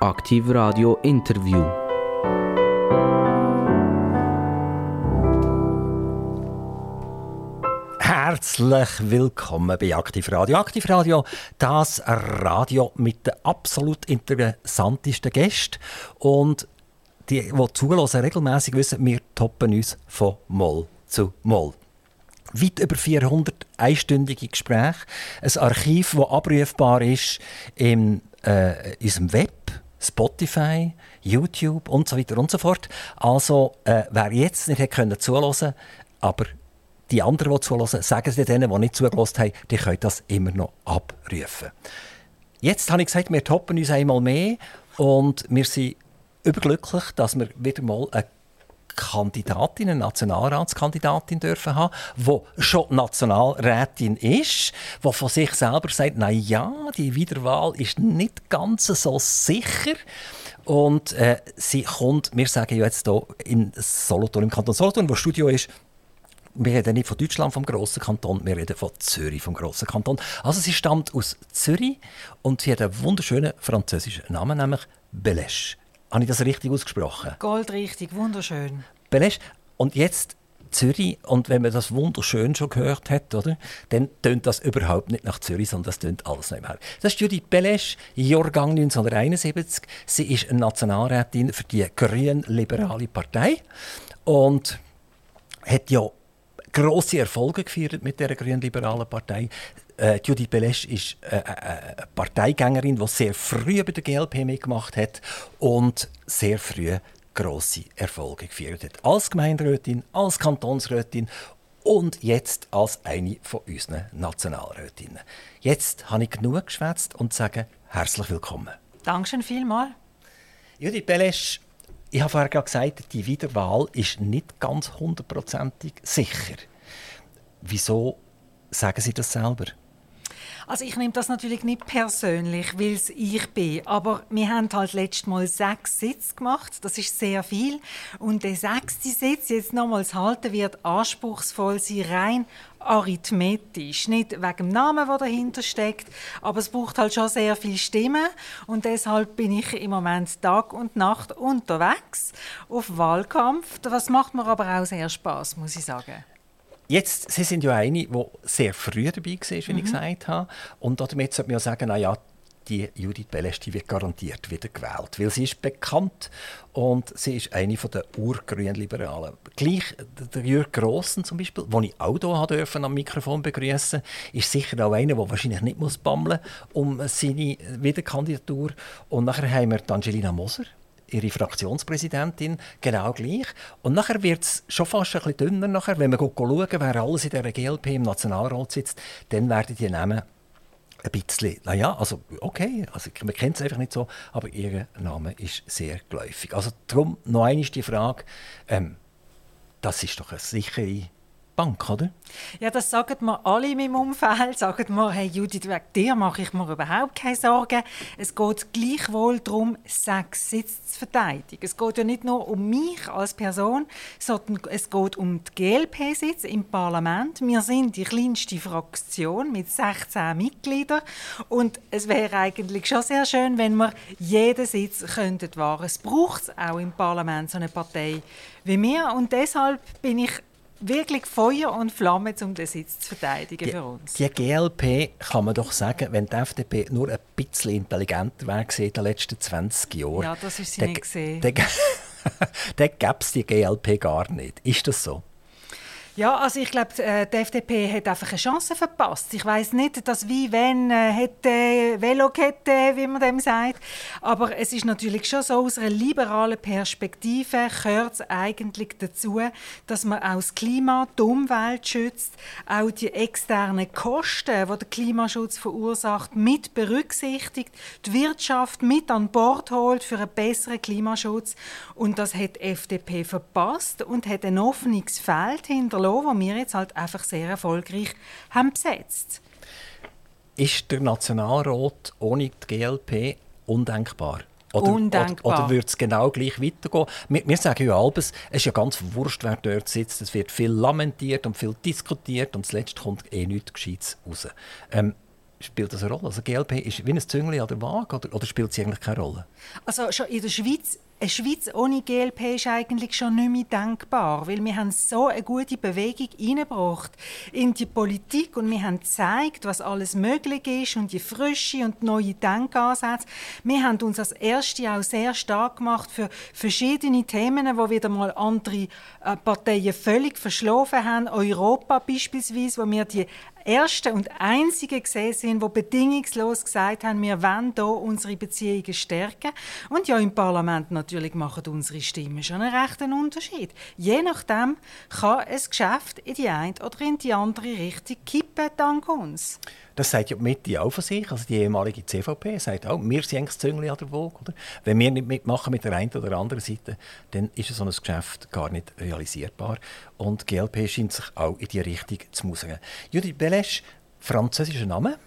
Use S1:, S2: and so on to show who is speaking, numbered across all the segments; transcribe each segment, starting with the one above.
S1: Aktiv Radio Interview.
S2: Herzlich willkommen bei Aktiv Radio. Aktiv Radio, das Radio mit den absolut interessantesten Gästen. Und die, die zulassen, regelmäßig wissen, wir toppen uns von Moll zu Moll. Weit über 400 einstündige Gespräche. Ein Archiv, das abrufbar ist in äh, unserem Web Spotify, YouTube und so weiter und so fort. Also, äh, wer jetzt nicht hätte können zuhören, aber die anderen, die zuhören, sagen sie denen, die nicht zugelassen haben, die können das immer noch abrufen. Jetzt habe ich gesagt, wir toppen uns einmal mehr und wir sind überglücklich, dass wir wieder mal eine Kandidatin, eine Nationalratskandidatin dürfen haben, die schon Nationalrätin ist, die von sich selber sagt, na ja, die Wiederwahl ist nicht ganz so sicher. Und äh, sie kommt, wir sagen ja jetzt hier in Solothurn, im Kanton Solothurn, wo das Studio ist, wir reden nicht von Deutschland, vom grossen Kanton, wir reden von Zürich, vom grossen Kanton. Also sie stammt aus Zürich und sie hat einen wunderschönen französischen Namen, nämlich Belesch. Habe ich das richtig ausgesprochen?
S3: Goldrichtig, wunderschön.
S2: Belesch. Und jetzt Zürich, und wenn man das wunderschön schon gehört hat, oder, dann tönt das überhaupt nicht nach Zürich, sondern das tönt alles noch Haus. Das ist Judith Belesch, Jahrgang 1971. Sie ist eine Nationalrätin für die grün-liberale Partei und hat ja grosse Erfolge gefeiert mit der grün-liberalen Partei. Äh, Judith Belesch ist äh, äh, eine Parteigängerin, die sehr früh bei der GLP mitgemacht hat und sehr früh grosse Erfolge gefeiert hat. Als Gemeinderätin, als Kantonsrätin und jetzt als eine von unseren Nationalrätinnen. Jetzt habe ich genug geschwätzt und sage herzlich willkommen.
S3: Dankeschön vielmals.
S2: Judith Belesch, ich habe vorher gesagt, die Wiederwahl ist nicht ganz hundertprozentig sicher. Wieso sagen Sie das selber?
S3: Also ich nehme das natürlich nicht persönlich, weil es ich bin. Aber wir haben halt letztes Mal sechs Sitze gemacht. Das ist sehr viel. Und der sechste Sitz jetzt nochmals halten wird anspruchsvoll sein, rein arithmetisch. Nicht wegen dem Namen, der dahinter steckt, aber es braucht halt schon sehr viele Stimmen. Und deshalb bin ich im Moment Tag und Nacht unterwegs auf Wahlkampf. Was macht mir aber auch sehr Spaß, muss ich sagen.
S2: Jetzt, Sie sind ja eine, die sehr früh dabei war, wie mhm. ich gesagt habe. Und damit sollte man ja sagen, naja, die Judith Belesch die wird garantiert wieder gewählt, weil sie ist bekannt und sie ist eine der urgrünen Liberalen. Gleich der Jürg Grossen zum Beispiel, den ich auch hier am Mikrofon begrüßen, ist sicher auch einer, der wahrscheinlich nicht muss bammeln um seine Wiederkandidatur. Und nachher haben wir Angelina Moser, ihre Fraktionspräsidentin, genau gleich. Und nachher wird es schon fast ein bisschen dünner. Nachher. Wenn wir schauen, wer alles in der GLP im Nationalrat sitzt, dann werden die Namen ein bisschen, naja, also okay, also man kennt es einfach nicht so, aber ihr Name ist sehr geläufig. Also darum noch einmal die Frage, ähm, das ist doch eine sichere Bank, oder?
S3: Ja, das sagen mir alle in meinem Umfeld. Sagen mir, hey Judith, wegen dir mache ich mir überhaupt keine Sorgen. Es geht gleichwohl darum, sechs Sitze zu verteidigen. Es geht ja nicht nur um mich als Person, sondern es geht um die GLP-Sitze im Parlament. Wir sind die kleinste Fraktion mit 16 Mitgliedern und es wäre eigentlich schon sehr schön, wenn wir jeden Sitz könnten wahren. Es braucht auch im Parlament so eine Partei wie wir und deshalb bin ich wirklich Feuer und Flamme, um den Sitz zu verteidigen
S2: die,
S3: für uns.
S2: Die GLP kann man doch sagen, wenn die FDP nur ein bisschen intelligenter wäre in den letzten 20 Jahren.
S3: Ja, das ist sie nicht gesehen.
S2: Dann gäbe es die GLP gar nicht. Ist das so?
S3: Ja, also ich glaube, äh, die FDP hat einfach eine Chance verpasst. Ich weiß nicht, dass wie wenn äh, hätte Velokette, wie man dem sagt, aber es ist natürlich schon so aus einer liberalen Perspektive gehört es eigentlich dazu, dass man auch das Klima, die Umwelt schützt, auch die externen Kosten, die der Klimaschutz verursacht, mit berücksichtigt, die Wirtschaft mit an Bord holt für einen besseren Klimaschutz. Und das hat die FDP verpasst und hat ein offenes Feld hinterlassen verloren, die wir jetzt halt einfach sehr erfolgreich haben besetzt.
S2: Ist der Nationalrat ohne die GLP undenkbar? Oder,
S3: Undenkbar.
S2: Oder, oder würde es genau gleich weitergehen? Wir, wir sagen ja alles, es ist ja ganz wurscht, wer dort sitzt. Es wird viel lamentiert und viel diskutiert und zuletzt kommt eh nichts Gescheites raus. Ähm, spielt das eine Rolle? Also GLP ist wie ein Züngli an der Waage oder, oder spielt sie eigentlich keine Rolle?
S3: Also schon in der Schweiz eine Schweiz ohne GLP ist eigentlich schon nicht mehr denkbar, weil wir haben so eine gute Bewegung hineingebracht in die Politik und wir haben gezeigt, was alles möglich ist und die frische und neue Denkansätze. Wir haben uns als Erste auch sehr stark gemacht für verschiedene Themen, wo wieder mal andere äh, Parteien völlig verschlafen haben. Europa beispielsweise, wo wir die Ersten und Einzigen gesehen sind, die bedingungslos gesagt haben, wir wollen hier unsere Beziehungen stärken. Und ja, im Parlament natürlich machen unsere Stimmen schon einen rechten Unterschied. Je nachdem kann ein Geschäft in die eine oder in die andere Richtung kippen, dank uns.
S2: Das sagt ja die Mitte auch von sich, also die ehemalige CVP sagt auch, wir sind das Züngli an der Waage. Oder? Wenn wir nicht mitmachen mit der einen oder anderen Seite, dann ist so ein Geschäft gar nicht realisierbar. Und die GLP scheint sich auch in die Richtung zu musern. Judith Belesch, französischer Name,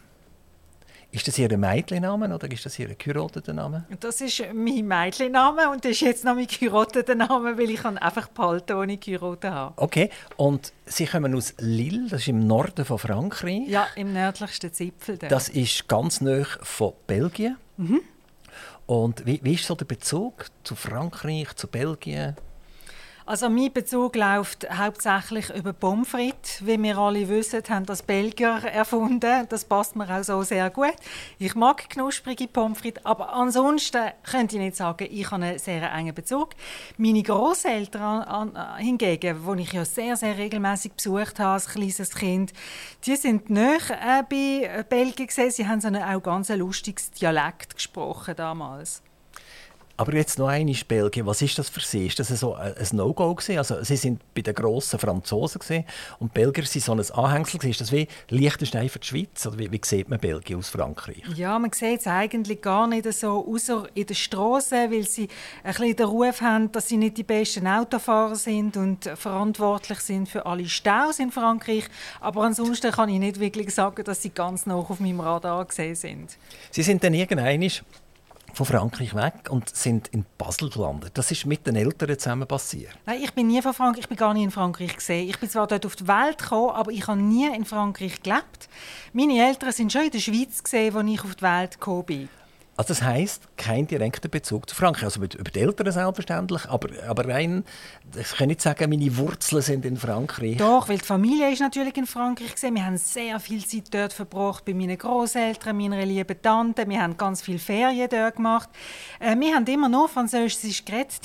S2: ist das Ihr Mädchenname oder ist das Ihr geheirateten Name?
S3: Das ist mein Mädchenname und das ist jetzt noch mein geheirateten Name, weil ich einfach behalten ohne geheiratet habe.
S2: Okay, und Sie kommen aus Lille, das ist im Norden von Frankreich.
S3: Ja, im nördlichsten Zipfel.
S2: Da. Das ist ganz nah von Belgien. Mhm. Und wie, wie ist so der Bezug zu Frankreich, zu Belgien?
S3: Also mein Bezug läuft hauptsächlich über Pommes frites. Wie wir alle wissen, haben das Belgier erfunden. Das passt mir auch so sehr gut. Ich mag knusprige Pommes frites, aber ansonsten könnte ich nicht sagen, ich habe einen sehr engen Bezug. Meine Großeltern hingegen, die ich ja sehr, sehr regelmäßig besucht habe als kleines Kind, die sind nicht äh, bei Belgien gesehen. Sie haben so ein auch ganz lustiges Dialekt gesprochen damals.
S2: Aber jetzt noch eine Belgien. Was ist das für Sie? Ist das so ein No-Go Also Sie sind bei den grossen Franzosen gewesen, und Belgier sind so ein Anhängsel gewesen. Ist das wie Liechtenstein für die Schweiz? Oder wie, wie sieht man Belgien aus Frankreich?
S3: Ja, man sieht es eigentlich gar nicht so, außer in den Straßen, weil sie ein bisschen den Ruf haben, dass sie nicht die besten Autofahrer sind und verantwortlich sind für alle Staus in Frankreich. Aber ansonsten kann ich nicht wirklich sagen, dass sie ganz noch auf meinem Radar gesehen sind.
S2: Sie sind dann irgendwann von Frankreich weg und sind in Basel gelandet. Das ist mit den Eltern zusammen passiert.
S3: Nein, ich bin nie von Frankreich, ich bin gar nie in Frankreich gesehen. Ich bin zwar dort auf die Welt gekommen, aber ich habe nie in Frankreich gelebt. Meine Eltern sind schon in der Schweiz gesehen, als ich auf die Welt gekommen bin.
S2: Also das heißt kein direkter Bezug zu Frankreich. Also über die Eltern selbstverständlich, aber, aber rein, ich kann nicht sagen, meine Wurzeln sind in Frankreich.
S3: Doch, weil die Familie ist natürlich in Frankreich gesehen. Wir haben sehr viel Zeit dort verbracht bei meinen Großeltern, meiner lieben Tante. Wir haben ganz viel Ferien dort gemacht. Äh, wir haben immer noch Französisch geredet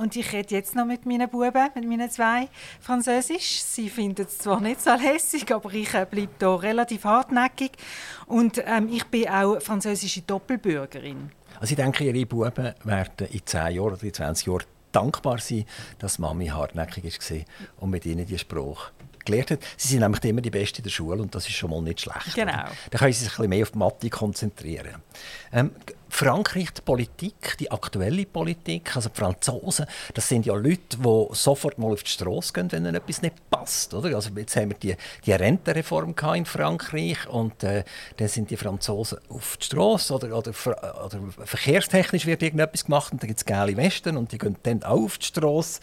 S3: und ich rede jetzt noch mit meinen Buben, mit meinen zwei Französisch. Sie finden es zwar nicht so lässig, aber ich äh, bleibe da relativ hartnäckig und ähm, ich bin auch französische Doppelbürgerin.
S2: Also ich denke, Ihre Buben werden in 10 Jahren oder in 20 Jahren dankbar sein, dass Mami hartnäckig war und mit ihnen die Spruch gelernt hat. Sie sind nämlich immer die Beste in der Schule und das ist schon mal nicht schlecht.
S3: Genau.
S2: Dann können sie sich ein bisschen mehr auf die Mathe konzentrieren. Ähm, Frankreich, die Politik, die aktuelle Politik, also die Franzosen, das sind ja Leute, die sofort mal auf die Straße gehen, wenn ihnen etwas nicht passt. Oder? Also jetzt haben wir die, die Rentenreform in Frankreich und äh, dann sind die Franzosen auf die Straße oder, oder, oder verkehrstechnisch wird irgendetwas gemacht und dann gibt es geile Westen und die gehen dann auch auf die Straße.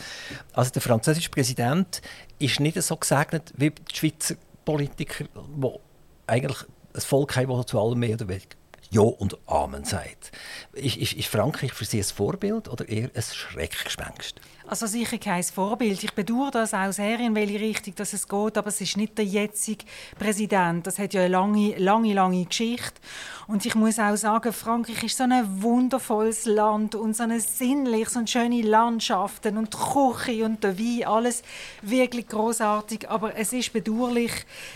S2: Also der französische Präsident ist nicht so gesegnet wie die Schweizer Politiker, die eigentlich ein Volk haben, das zu allem mehr oder weniger ja und Amen sagt. Ist, ist, ist Frankreich für Sie ein Vorbild oder eher ein Schreckgespenst?
S3: Also sicher kein Vorbild. Ich bedauere das auch sehr, in welche Richtung dass es geht, aber es ist nicht der jetzige Präsident. Das hat ja eine lange, lange, lange Geschichte. Und ich muss auch sagen, Frankreich ist so ein wundervolles Land und so eine sinnlich, so schöne Landschaften und die Küche und der Wein, alles wirklich großartig. Aber es ist bedauerlich,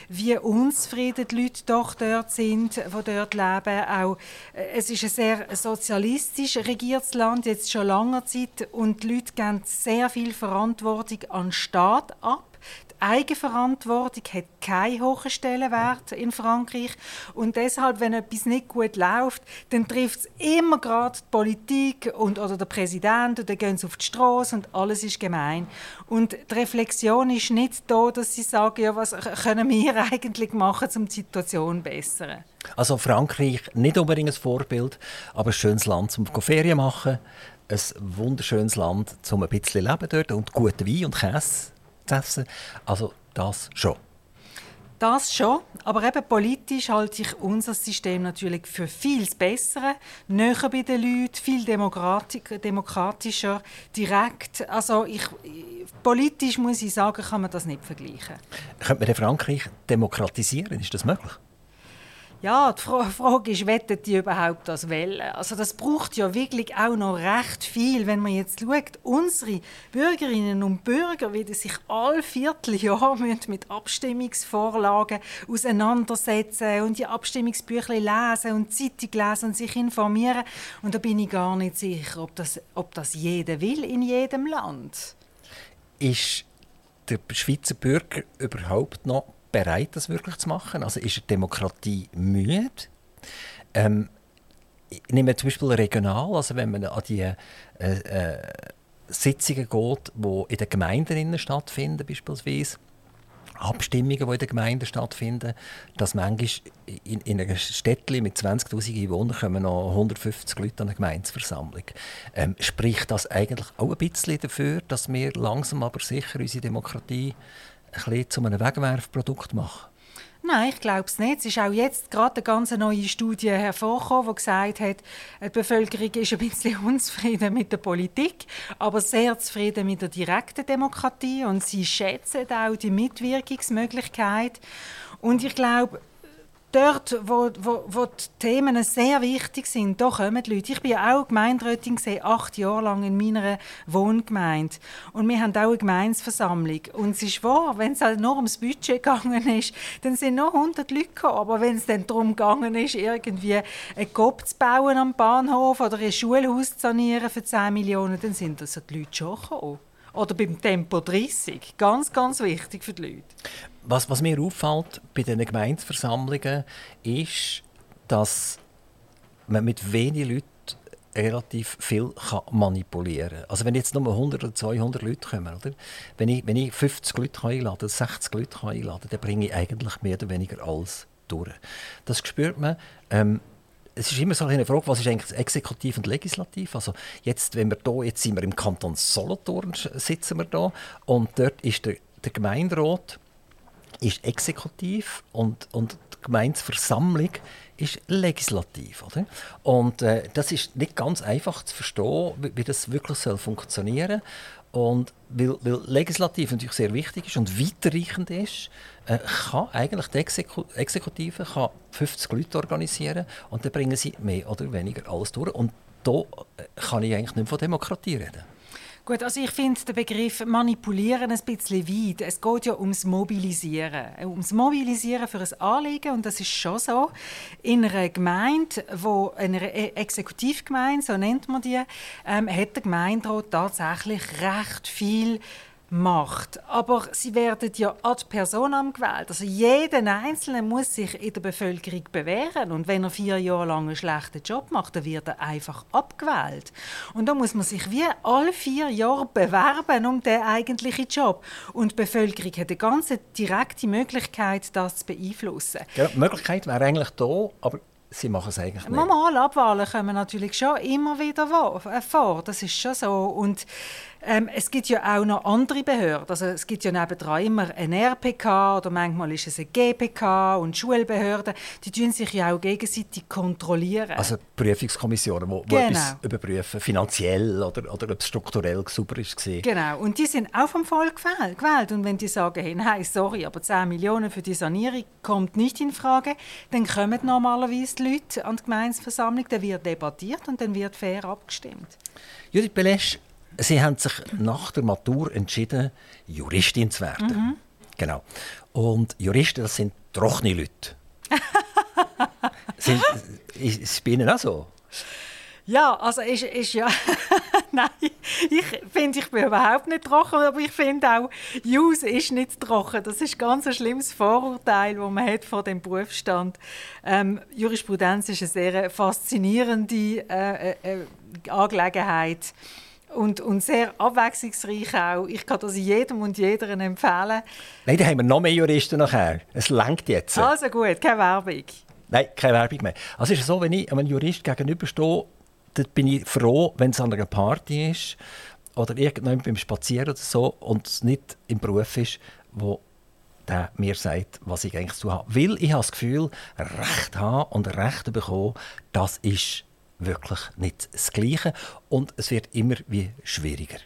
S3: wie unzufrieden die Leute doch dort sind, die dort leben. Auch, äh, es ist ein sehr sozialistisch regiertes Land, jetzt schon lange Zeit, und die Leute geben sehr viel Verantwortung an den Staat ab. Die Eigenverantwortung hat keinen hohen Stellenwert in Frankreich. Und deshalb, wenn etwas nicht gut läuft, dann trifft es immer gerade die Politik und, oder der Präsident und dann gehen sie auf die Straße und alles ist gemein. Und die Reflexion ist nicht da, dass sie sagen, ja, was können wir eigentlich machen, um die Situation zu bessern.
S2: Also Frankreich nicht unbedingt ein Vorbild, aber ein schönes Land zum Ferien machen ein wunderschönes Land, um ein bisschen leben dort und guten Wein und Käse zu essen. Also das schon.
S3: Das schon, aber eben politisch halte ich unser System natürlich für viel Bessere, näher bei den Leuten, viel demokratischer, direkt. Also ich, politisch muss ich sagen, kann man das nicht vergleichen.
S2: Könnte man Frankreich demokratisieren? Ist das möglich?
S3: Ja, die Frage ist, wettet die überhaupt das wollen? Also das braucht ja wirklich auch noch recht viel, wenn man jetzt schaut, unsere Bürgerinnen und Bürger werden sich all Vierteljahr mit Abstimmungsvorlagen auseinandersetzen und die Abstimmungsbücher lesen und Zeitung lesen und sich informieren. Und da bin ich gar nicht sicher, ob das, ob das jeder will in jedem Land.
S2: Ist der Schweizer Bürger überhaupt noch bereit, das wirklich zu machen? Also ist die Demokratie müde? Ähm, ich nehme zum Beispiel regional, also wenn man an die äh, äh, Sitzungen geht, die in den Gemeinden stattfinden, beispielsweise, Abstimmungen, die in den Gemeinden stattfinden, dass manchmal in, in einer Städtchen mit 20'000 Einwohnern kommen noch 150 Leute an eine Gemeinsversammlung. Ähm, spricht das eigentlich auch ein bisschen dafür, dass wir langsam aber sicher unsere Demokratie bisschen zu einem Wegwerfprodukt machen?
S3: Nein, ich glaube es nicht. Es ist auch jetzt gerade eine ganz neue Studie hervorgekommen, die gesagt hat, die Bevölkerung ist ein bisschen unzufrieden mit der Politik, aber sehr zufrieden mit der direkten Demokratie und sie schätzen auch die Mitwirkungsmöglichkeit. Und ich glaube, dort, wo, wo, wo die Themen sehr wichtig sind, da kommen die Leute. Ich bin ja auch Gemeinderätin, acht Jahre lang in meiner Wohngemeinde. Und wir haben auch eine Gemeinsversammlung. Und es ist wahr, wenn es halt nur ums Budget gegangen ist, dann sind noch 100 Leute gekommen. Aber wenn es dann darum gegangen ist, irgendwie einen Kopf zu bauen am Bahnhof oder ein Schulhaus zu sanieren für 10 Millionen, dann sind das die Leute schon gekommen. Oder beim Tempo 30. Ganz, ganz wichtig für die Leute.
S2: Was, was mir auffällt bei den Gemeindeversammlungen ist, dass man mit wenigen Leuten relativ viel kann manipulieren kann. Also wenn jetzt nur 100 oder 200 Leute kommen, oder? Wenn, ich, wenn ich 50 Leute einladen 60 Leute einladen dann bringe ich eigentlich mehr oder weniger alles durch. Das spürt man. Ähm, es ist immer so eine Frage, was ist eigentlich Exekutiv und Legislativ? Also jetzt, wenn wir da, jetzt sind wir im Kanton Solothurn, sitzen wir da und dort ist der, der Gemeinderat ist exekutiv und, und die Gemeindeversammlung ist legislativ. Oder? Und äh, das ist nicht ganz einfach zu verstehen, wie, wie das wirklich soll funktionieren und weil, weil legislativ natürlich sehr wichtig ist und weiterreichend ist, äh, kann eigentlich die Exeku Exekutive kann 50 Leute organisieren und dann bringen sie mehr oder weniger alles durch. Und da äh, kann ich eigentlich nicht von Demokratie reden.
S3: Gut, also ich finde den Begriff manipulieren ein bisschen weit. Es geht ja ums Mobilisieren. Ums Mobilisieren für ein Anliegen. Und das ist schon so. In einer Gemeinde, wo einer e- Exekutivgemeinde, so nennt man die, ähm, hat der Gemeinderat tatsächlich recht viel macht. Aber sie werden ja ad personam gewählt. Also jeder Einzelne muss sich in der Bevölkerung bewähren. Und wenn er vier Jahre lang einen schlechten Job macht, dann wird er einfach abgewählt. Und da muss man sich wie alle vier Jahre bewerben um den eigentlichen Job. Und die Bevölkerung hat eine ganz direkte Möglichkeit, das zu beeinflussen.
S2: Ja, die Möglichkeit wäre eigentlich da, aber Sie machen es eigentlich nicht.
S3: Normal Abwahlen kommen natürlich schon immer wieder vor. Das ist schon so. Und ähm, es gibt ja auch noch andere Behörden. Also es gibt ja nebendran immer ein RPK oder manchmal ist es ein GPK und Schulbehörden. Die tun sich ja auch gegenseitig kontrollieren.
S2: Also Prüfungskommissionen, die genau. etwas überprüfen, finanziell oder, oder ob es strukturell sauber ist.
S3: Genau. Und die sind auch vom Volk gewählt. Und wenn die sagen, hey, nein, sorry, aber 10 Millionen für die Sanierung kommt nicht in Frage, dann kommen normalerweise die Leute an die Gemeinsversammlung, dann wird debattiert und dann wird fair abgestimmt.
S2: Judith Belesch, Sie haben sich nach der Matur entschieden, Juristin zu werden. Mhm. Genau. Und Juristen, das sind trockene Leute. sind, ist es bei Ihnen auch so?
S3: Ja, also ist, ist ja. Nein, ich finde, ich bin überhaupt nicht trocken, aber ich finde auch, Jus ist nicht trocken. Das ist ganz ein schlimmes Vorurteil, das man hat vor dem Berufsstand. Ähm, Jurisprudenz ist eine sehr faszinierende äh, äh, äh Angelegenheit und, und sehr abwechslungsreich auch. Ich kann das jedem und jeder empfehlen.
S2: Nein, da haben wir noch mehr Juristen nachher. Es langt jetzt.
S3: Also gut, keine Werbung.
S2: Nein, keine Werbung mehr. Also ist es so, wenn ich einem Jurist gegenüberstehe, dann bin ich froh, wenn es an einer Party ist oder irgendjemand beim Spazieren oder so und es nicht im Beruf ist, wo der mir sagt, was ich eigentlich zu haben Weil ich habe das Gefühl, Recht haben und Recht bekommen, das ist wirklich nicht das Gleiche und es wird immer wie schwieriger.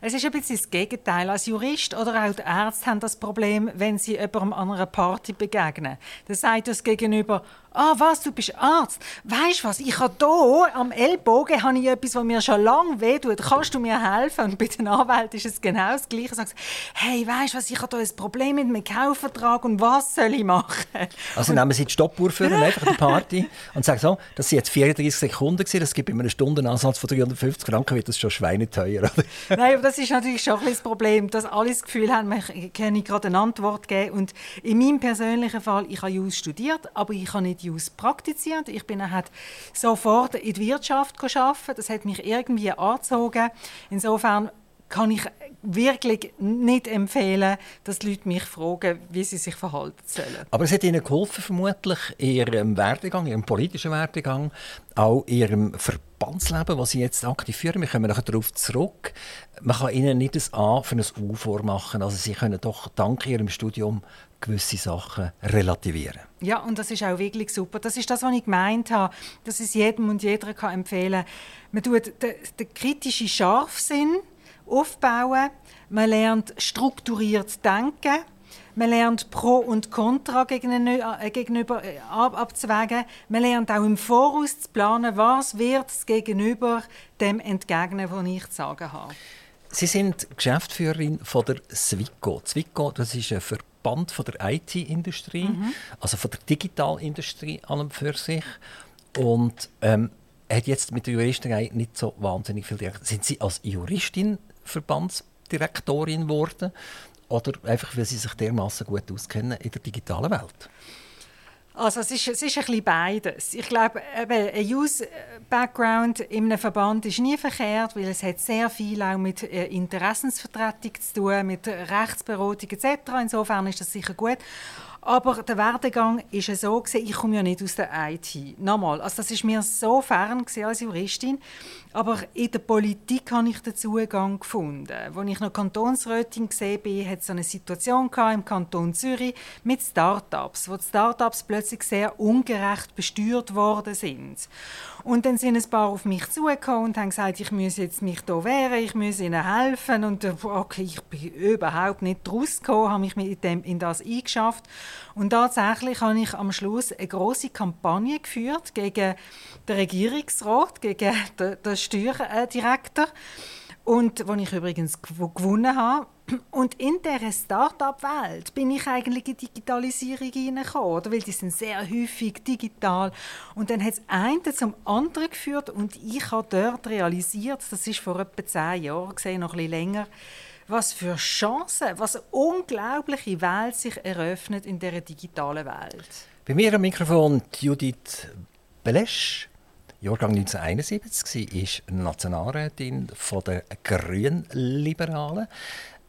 S3: Es ist ein bisschen das Gegenteil. Als Jurist oder auch die Ärzte haben das Problem, wenn sie jemandem an einer Party begegnen. Dann sagt das Gegenüber, ah was, du bist Arzt. Weißt du was, ich habe hier am Ellbogen habe ich etwas, was mir schon lange wehtut. Kannst du mir helfen? Und bei den Anwälten ist es genau das Gleiche. Sagst, hey, weißt du was, ich habe hier ein Problem mit meinem Kaufvertrag und was soll ich machen?
S2: Also und, nehmen Sie die Stoppuhr für ja. einfach die Party und sagen so, das sind jetzt 34 Sekunden gewesen, das gibt immer einen Stundenansatz von 350 Franken, wird das schon schweineteuer.
S3: Nein, aber das ist natürlich schon ein das Problem, dass alle das Gefühl haben, ich kann gerade eine Antwort geben. Und in meinem persönlichen Fall, ich habe Jus studiert, aber ich habe nicht Jus praktiziert. Ich bin halt sofort in die Wirtschaft arbeiten. Das hat mich irgendwie angezogen. Insofern kann ich wirklich nicht empfehlen, dass die Leute mich fragen, wie sie sich verhalten sollen.
S2: Aber es hat Ihnen geholfen, vermutlich, in Ihrem Werdegang, Ihrem politischen Werdegang, auch in Ihrem Verbandsleben, das Sie jetzt aktiv führen. Wir kommen nachher darauf zurück. Man kann Ihnen nicht ein A für ein U vormachen. Also Sie können doch dank Ihrem Studium gewisse Sachen relativieren.
S3: Ja, und das ist auch wirklich super. Das ist das, was ich gemeint habe, dass es jedem und jeder kann empfehlen. Man tut den, den kritischen Scharfsinn aufbauen, man lernt strukturiert denken, man lernt Pro und Contra äh, gegenüber äh, abzuwägen. Man lernt auch im Voraus zu planen, was wird es gegenüber dem entgegnen, was ich zu sagen habe.
S2: Sie sind Geschäftsführerin von der Swico. Swico, das ist ein Verband von der IT-Industrie, mhm. also von der Digitalindustrie an und für sich. Und ähm, hat jetzt mit der Juristerei nicht so wahnsinnig viel. Sind Sie als Juristin Verbandsdirektorin geworden? Oder einfach, weil Sie sich dermaßen gut auskennen in der digitalen Welt?
S3: Also es ist, es ist ein bisschen beides. Ich glaube, ein Use-Background in einem Verband ist nie verkehrt, weil es hat sehr viel auch mit äh, Interessensvertretung zu tun, mit Rechtsberatung etc. Insofern ist das sicher gut. Aber der Werdegang ist ja so, ich komme ja nicht aus der IT. Nochmal, also das ist mir so fern als Juristin. Aber in der Politik habe ich den Zugang gefunden. Als ich noch Kantonsrätin war, hat es eine Situation im Kanton Zürich mit Start-ups, wo die Start-ups plötzlich sehr ungerecht besteuert worden sind. Und dann sind ein paar auf mich zugekommen und haben gesagt, ich muss jetzt mich hier wehren, ich muss ihnen helfen. Und äh, okay, ich bin überhaupt nicht rausgekommen, habe mich mit dem, in das eingeschafft. Und tatsächlich habe ich am Schluss eine große Kampagne geführt gegen den Regierungsrat, gegen den Steuerdirektor. Und wo ich übrigens gewonnen habe. Und in dieser Start-up-Welt bin ich eigentlich in die Digitalisierung hineingekommen, weil die sind sehr häufig digital. Und dann hat es einen zum anderen geführt und ich habe dort realisiert, das ist vor etwa zehn Jahren, gesehen, noch bisschen länger, was für Chancen, was eine unglaubliche Welt sich eröffnet in dieser digitalen Welt.
S2: Bei mir am Mikrofon Judith Belesch. Jahrgang 1971, sie ist Nationalrätin der Grünliberalen.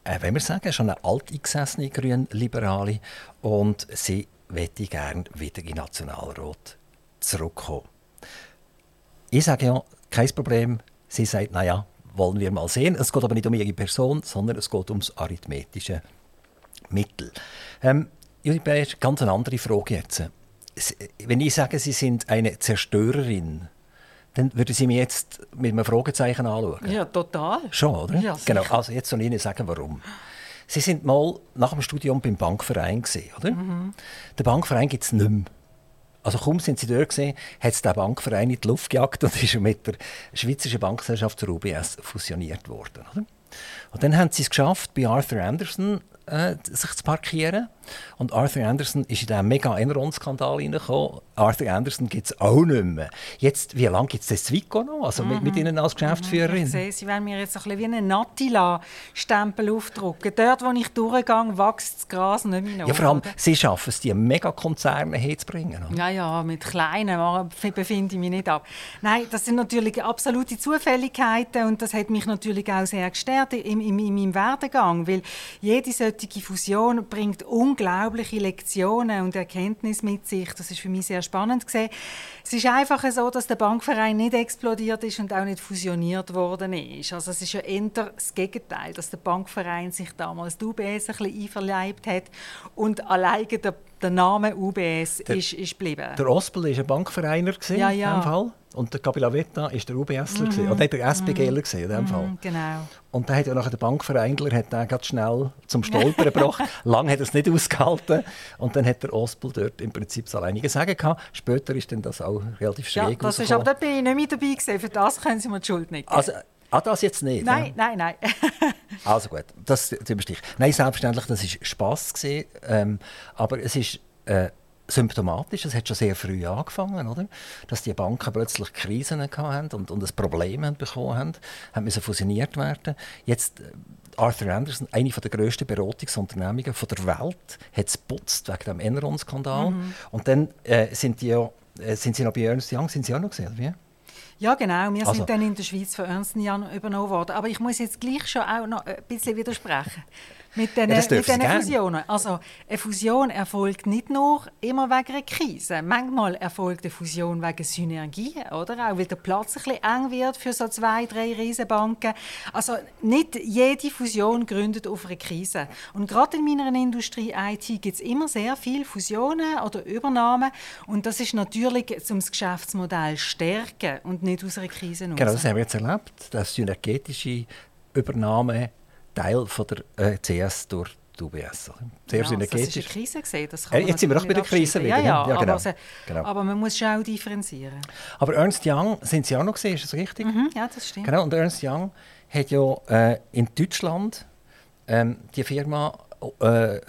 S2: Äh, wenn wir sagen, schon eine alteingesessene Grünliberale. Und sie möchte gerne wieder in Nationalrat zurückkommen. Ich sage ja, kein Problem. Sie sagt, naja, wollen wir mal sehen. Es geht aber nicht um ihre Person, sondern es geht ums arithmetische Mittel. Ähm, Judith Beresch, ganz eine andere Frage jetzt. Wenn ich sage, Sie sind eine Zerstörerin dann würde sie mich jetzt mit einem Fragezeichen anschauen.
S3: Ja, total.
S2: Schon, oder? Ja, genau. Also jetzt soll ich Ihnen sagen, warum. Sie sind mal nach dem Studium beim Bankverein gesehen, oder? Mhm. Der Bankverein gibt es nicht mehr. Also kaum sind sie dort gesehen, hat es der Bankverein in die Luft gejagt und ist mit der Schweizerischen Bankgesellschaft zur UBS fusioniert worden. Oder? Und dann haben sie es geschafft, bei Arthur Anderson äh, sich zu parkieren. Und Arthur Anderson ist in diesen mega Enron-Skandal reingekommen. Arthur Anderson gibt es auch nicht mehr. Jetzt, wie lange gibt es das Zwico noch? Also mhm. mit, mit, mhm. Ihnen als Geschäftsführerin?
S3: Ich sehe, Sie wollen mir jetzt ein bisschen wie einen Nattila-Stempel aufdrucken. Dort, wo ich durchgehe, wächst das Gras nicht mehr nach.
S2: Ja, vor allem, Sie schaffen es, die Megakonzerne herzubringen.
S3: Oder? Ja, ja, mit kleinen befinde ich mich nicht ab. Nein, das sind natürlich absolute Zufälligkeiten und das hat mich natürlich auch sehr gestärkt in, in, in meinem Werdegang, weil jede solche Fusion bringt unglaubliche Lektionen und Erkenntnisse mit sich. Das ist für mich sehr spannend gesehen. Es ist einfach so, dass der Bankverein nicht explodiert ist und auch nicht fusioniert worden ist. Also es ist ja eher das Gegenteil, dass der Bankverein sich damals die UBS ein bisschen einverleibt hat und alleine der, der Name UBS der, ist, ist geblieben.
S2: Der Ospel war ein Bankvereiner
S3: ja, ja.
S2: in dem Fall. Und der Gabilavetta war der UBSler, mhm. oder der SPGler mhm. in dem mhm. Fall.
S3: Genau.
S2: Und dann hat ja nachher der Bankvereindler hat den ganz schnell zum Stolpern gebracht. Lange hat er es nicht ausgehalten. Und dann hat der Ospel dort im Prinzip das alleinige Sagen gehabt. Später ist dann das auch relativ schräg
S3: ja, das ist, aber da bin ich nicht mit dabei gewesen. Für das können Sie mir die Schuld nicht
S2: geben. Also, Ah, das jetzt nicht?
S3: Nein, ja? nein, nein.
S2: also gut, das überstehe ich. Nein, selbstverständlich, das war Spass. Gewesen, ähm, aber es ist... Äh, symptomatisch. Es hat schon sehr früh angefangen, oder? dass die Banken plötzlich Krisen hatten und, und ein Problem bekommen haben, haben müssen fusioniert werden. Jetzt äh, Arthur Anderson, eine der grössten Beratungsunternehmungen der Welt, hat es putzt wegen dem Enron-Skandal. Mhm. Und dann äh, sind, die ja, sind sie noch bei Ernst Young, sind sie auch noch gesehen, wie?
S3: Ja, genau. Wir also. sind dann in der Schweiz von Ernst Young übernommen worden. Aber ich muss jetzt gleich schon auch noch ein bisschen widersprechen. Mit diesen, ja, Fusionen. Also, eine Fusion erfolgt nicht nur immer wegen einer Krise. Manchmal erfolgt eine Fusion wegen Synergien, oder? Auch weil der Platz ein bisschen eng wird für so zwei, drei Riesenbanken. Also, nicht jede Fusion gründet auf einer Krise. Und gerade in meiner Industrie IT gibt es immer sehr viele Fusionen oder Übernahmen. Und das ist natürlich, um das Geschäftsmodell zu stärken und nicht aus einer Krise
S2: heraus. Genau, das haben wir jetzt erlebt. Das synergetische Übernahme Teil von der äh, CS durch die UBS.
S3: Sehr ja, synergetisch. Das war eine Krise. Gewesen. Das kann
S2: äh, jetzt sind wir auch bei der Krise
S3: wieder. Ja, ja,
S2: ja
S3: genau. Aber, genau. aber, man muss schon auch differenzieren.
S2: Aber Ernst Young sind Sie auch noch gesehen, ist das richtig?
S3: Mhm, ja, das stimmt.
S2: Genau, und Ernst Young hat ja äh, in Deutschland ähm, die Firma äh,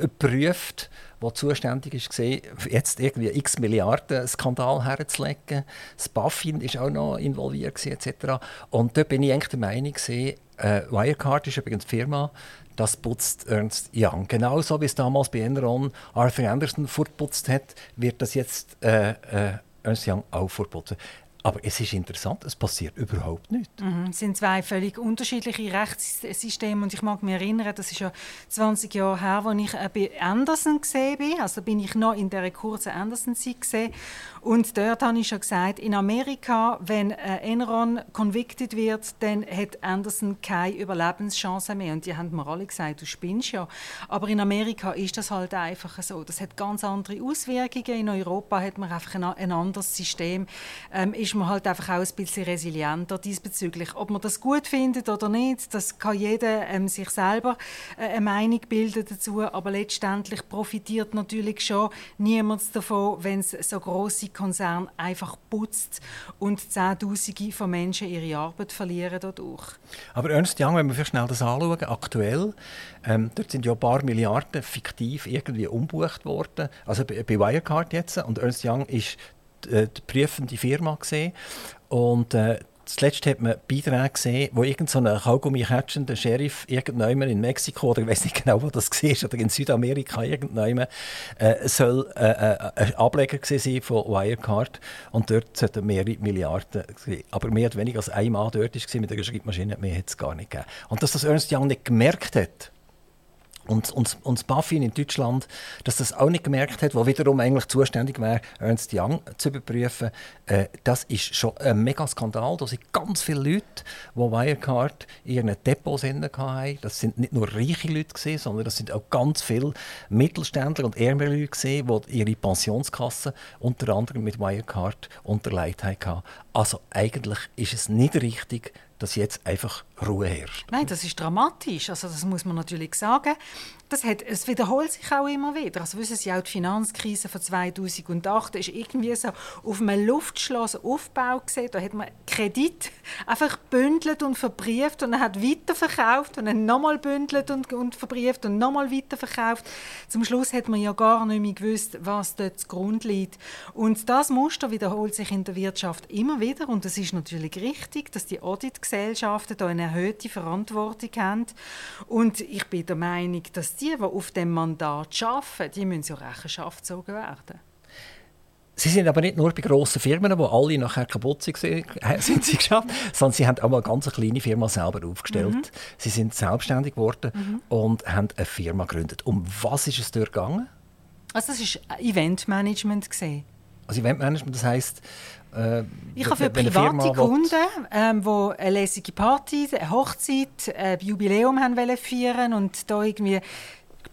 S2: geprüft, die zuständig war, jetzt irgendwie x Milliarden Skandal herzulegen. Das BaFin war auch noch involviert etc. Und dort bin ich eigentlich der Meinung, gewesen, äh, Wirecard ist übrigens die Firma, das putzt Ernst Young. Genauso wie es damals bei Enron Arthur Anderson fortputzt hat, wird das jetzt äh, äh, Ernst Young auch fortputzen. Aber es ist interessant, es passiert überhaupt nichts.
S3: Mhm. Es sind zwei völlig unterschiedliche Rechtssysteme und ich mag mich erinnern, das ist ja 20 Jahre her, als ich äh, bei Anderson gesehen bin. Also bin ich noch in der kurzen Anderson-Zeit und dort habe ich schon gesagt, in Amerika, wenn äh, Enron convicted wird, dann hat Anderson keine Überlebenschance mehr. Und die haben mir alle gesagt, du spinnst ja. Aber in Amerika ist das halt einfach so. Das hat ganz andere Auswirkungen. In Europa hat man einfach ein, ein anderes System. Ähm, ist man halt einfach auch ein bisschen resilienter diesbezüglich. Ob man das gut findet oder nicht, das kann jeder ähm, sich selber äh, eine Meinung bilden dazu. Aber letztendlich profitiert natürlich schon niemand davon, wenn es so große Konzerne einfach putzt und Zehntausende von Menschen ihre Arbeit verlieren dadurch.
S2: Aber Ernst Young, wenn wir schnell das anschauen, aktuell, ähm, dort sind ja ein paar Milliarden fiktiv irgendwie umbucht worden, also bei Wirecard jetzt, und Ernst Young ist äh, die prüfende Firma gesehen und äh, Zuletzt hat man Beiträge gesehen, wo irgendein so Kaugummi-catchender Sheriff irgendjemand in Mexiko oder ich weiß nicht genau, wo das war, oder in Südamerika irgendjemand, äh, soll äh, äh, ein Ableger sein von Wirecard und dort sollten mehrere Milliarden sein. Aber mehr oder weniger als ein Mann dort war mit der Schreibmaschine, mehr hat es gar nicht gegeben. Und dass das Ernst Young nicht gemerkt hat, und, und, und das BaFin in Deutschland, dass das auch nicht gemerkt hat, wo wiederum eigentlich zuständig wäre, Ernst Young zu überprüfen, äh, das ist schon ein mega Skandal. Da sind ganz viele Leute, die Wirecard in ihren Depots hatten. Das sind nicht nur reiche Leute, gewesen, sondern das sind auch ganz viele Mittelständler und ärmere Leute, gewesen, die ihre Pensionskasse unter anderem mit Wirecard unterlegt haben. Also eigentlich ist es nicht richtig, dass jetzt einfach Ruhe herrscht.
S3: Nein, das ist dramatisch. Also das muss man natürlich sagen. Das hat, es wiederholt sich auch immer wieder. Also wissen Sie auch, die Finanzkrise von 2008 ist irgendwie so auf einem Luftschloss Aufbau gesehen. Da hat man Kredit einfach bündelt und verbrieft und dann hat weiterverkauft und dann nochmal bündelt und, und verbrieft und nochmal weiterverkauft. Zum Schluss hat man ja gar nicht mehr gewusst, was dort zugrunde liegt. Und das Muster wiederholt sich in der Wirtschaft immer wieder und es ist natürlich richtig, dass die Auditgesellschaften da eine erhöhte Verantwortung haben. Und ich bin der Meinung, dass die, die auf dem Mandat arbeiten, die müssen ja Rechenschaft gezogen werden.
S2: Sie sind aber nicht nur bei grossen Firmen, wo alle nachher kaputt sind, sind sie geschafft, sondern Sie haben auch mal eine ganz kleine Firma selber aufgestellt. Mhm. Sie sind selbstständig geworden mhm. und haben eine Firma gegründet. Um was ist es dort gegangen?
S3: Also das war Eventmanagement.
S2: Also Eventmanagement, das heisst,
S3: äh, ich habe für private Kunden, ähm, die eine lässige Party, eine Hochzeit, ein Jubiläum haben wollen feiern und da irgendwie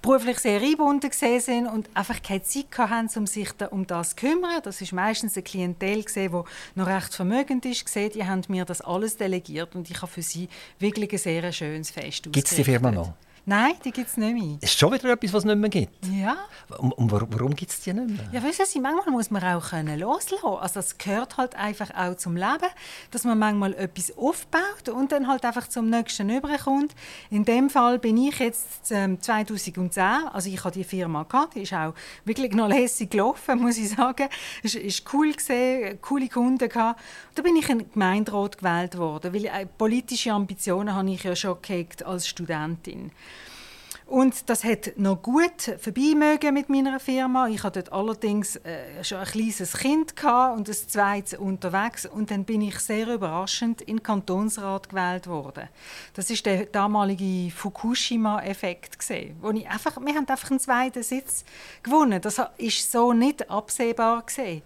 S3: beruflich sehr eingebunden sind und einfach keine Zeit hatten, um sich da, um das zu kümmern. Das ist meistens eine Klientel, die noch recht vermögend ist. Die haben mir das alles delegiert und ich habe für sie wirklich ein sehr schönes Fest
S2: Gibt es die Firma noch?
S3: Nein, die gibt es nicht mehr.
S2: Ist schon wieder etwas, was es nicht mehr gibt?
S3: Ja.
S2: Und, und warum gibt es die nicht mehr?
S3: Ja, weißt du, manchmal muss man auch können loslassen Also das gehört halt einfach auch zum Leben, dass man manchmal etwas aufbaut und dann halt einfach zum nächsten überkommt. In dem Fall bin ich jetzt ähm, 2010, also ich hatte die Firma gehabt, die ist auch wirklich noch lässig gelaufen, muss ich sagen. Es ist cool gesehen, coole Kunden gehabt. Da bin ich in Gemeinderat gewählt worden, weil äh, politische Ambitionen habe ich ja schon als Studentin. Und das hat noch gut vorbei mit meiner Firma. Ich hatte dort allerdings äh, schon ein kleines Kind und ein zweites unterwegs. Und dann bin ich sehr überraschend in den Kantonsrat gewählt worden. Das ist der damalige Fukushima-Effekt wo ich einfach, wir haben einfach einen zweiten Sitz gewonnen. Das ist so nicht absehbar gesehen.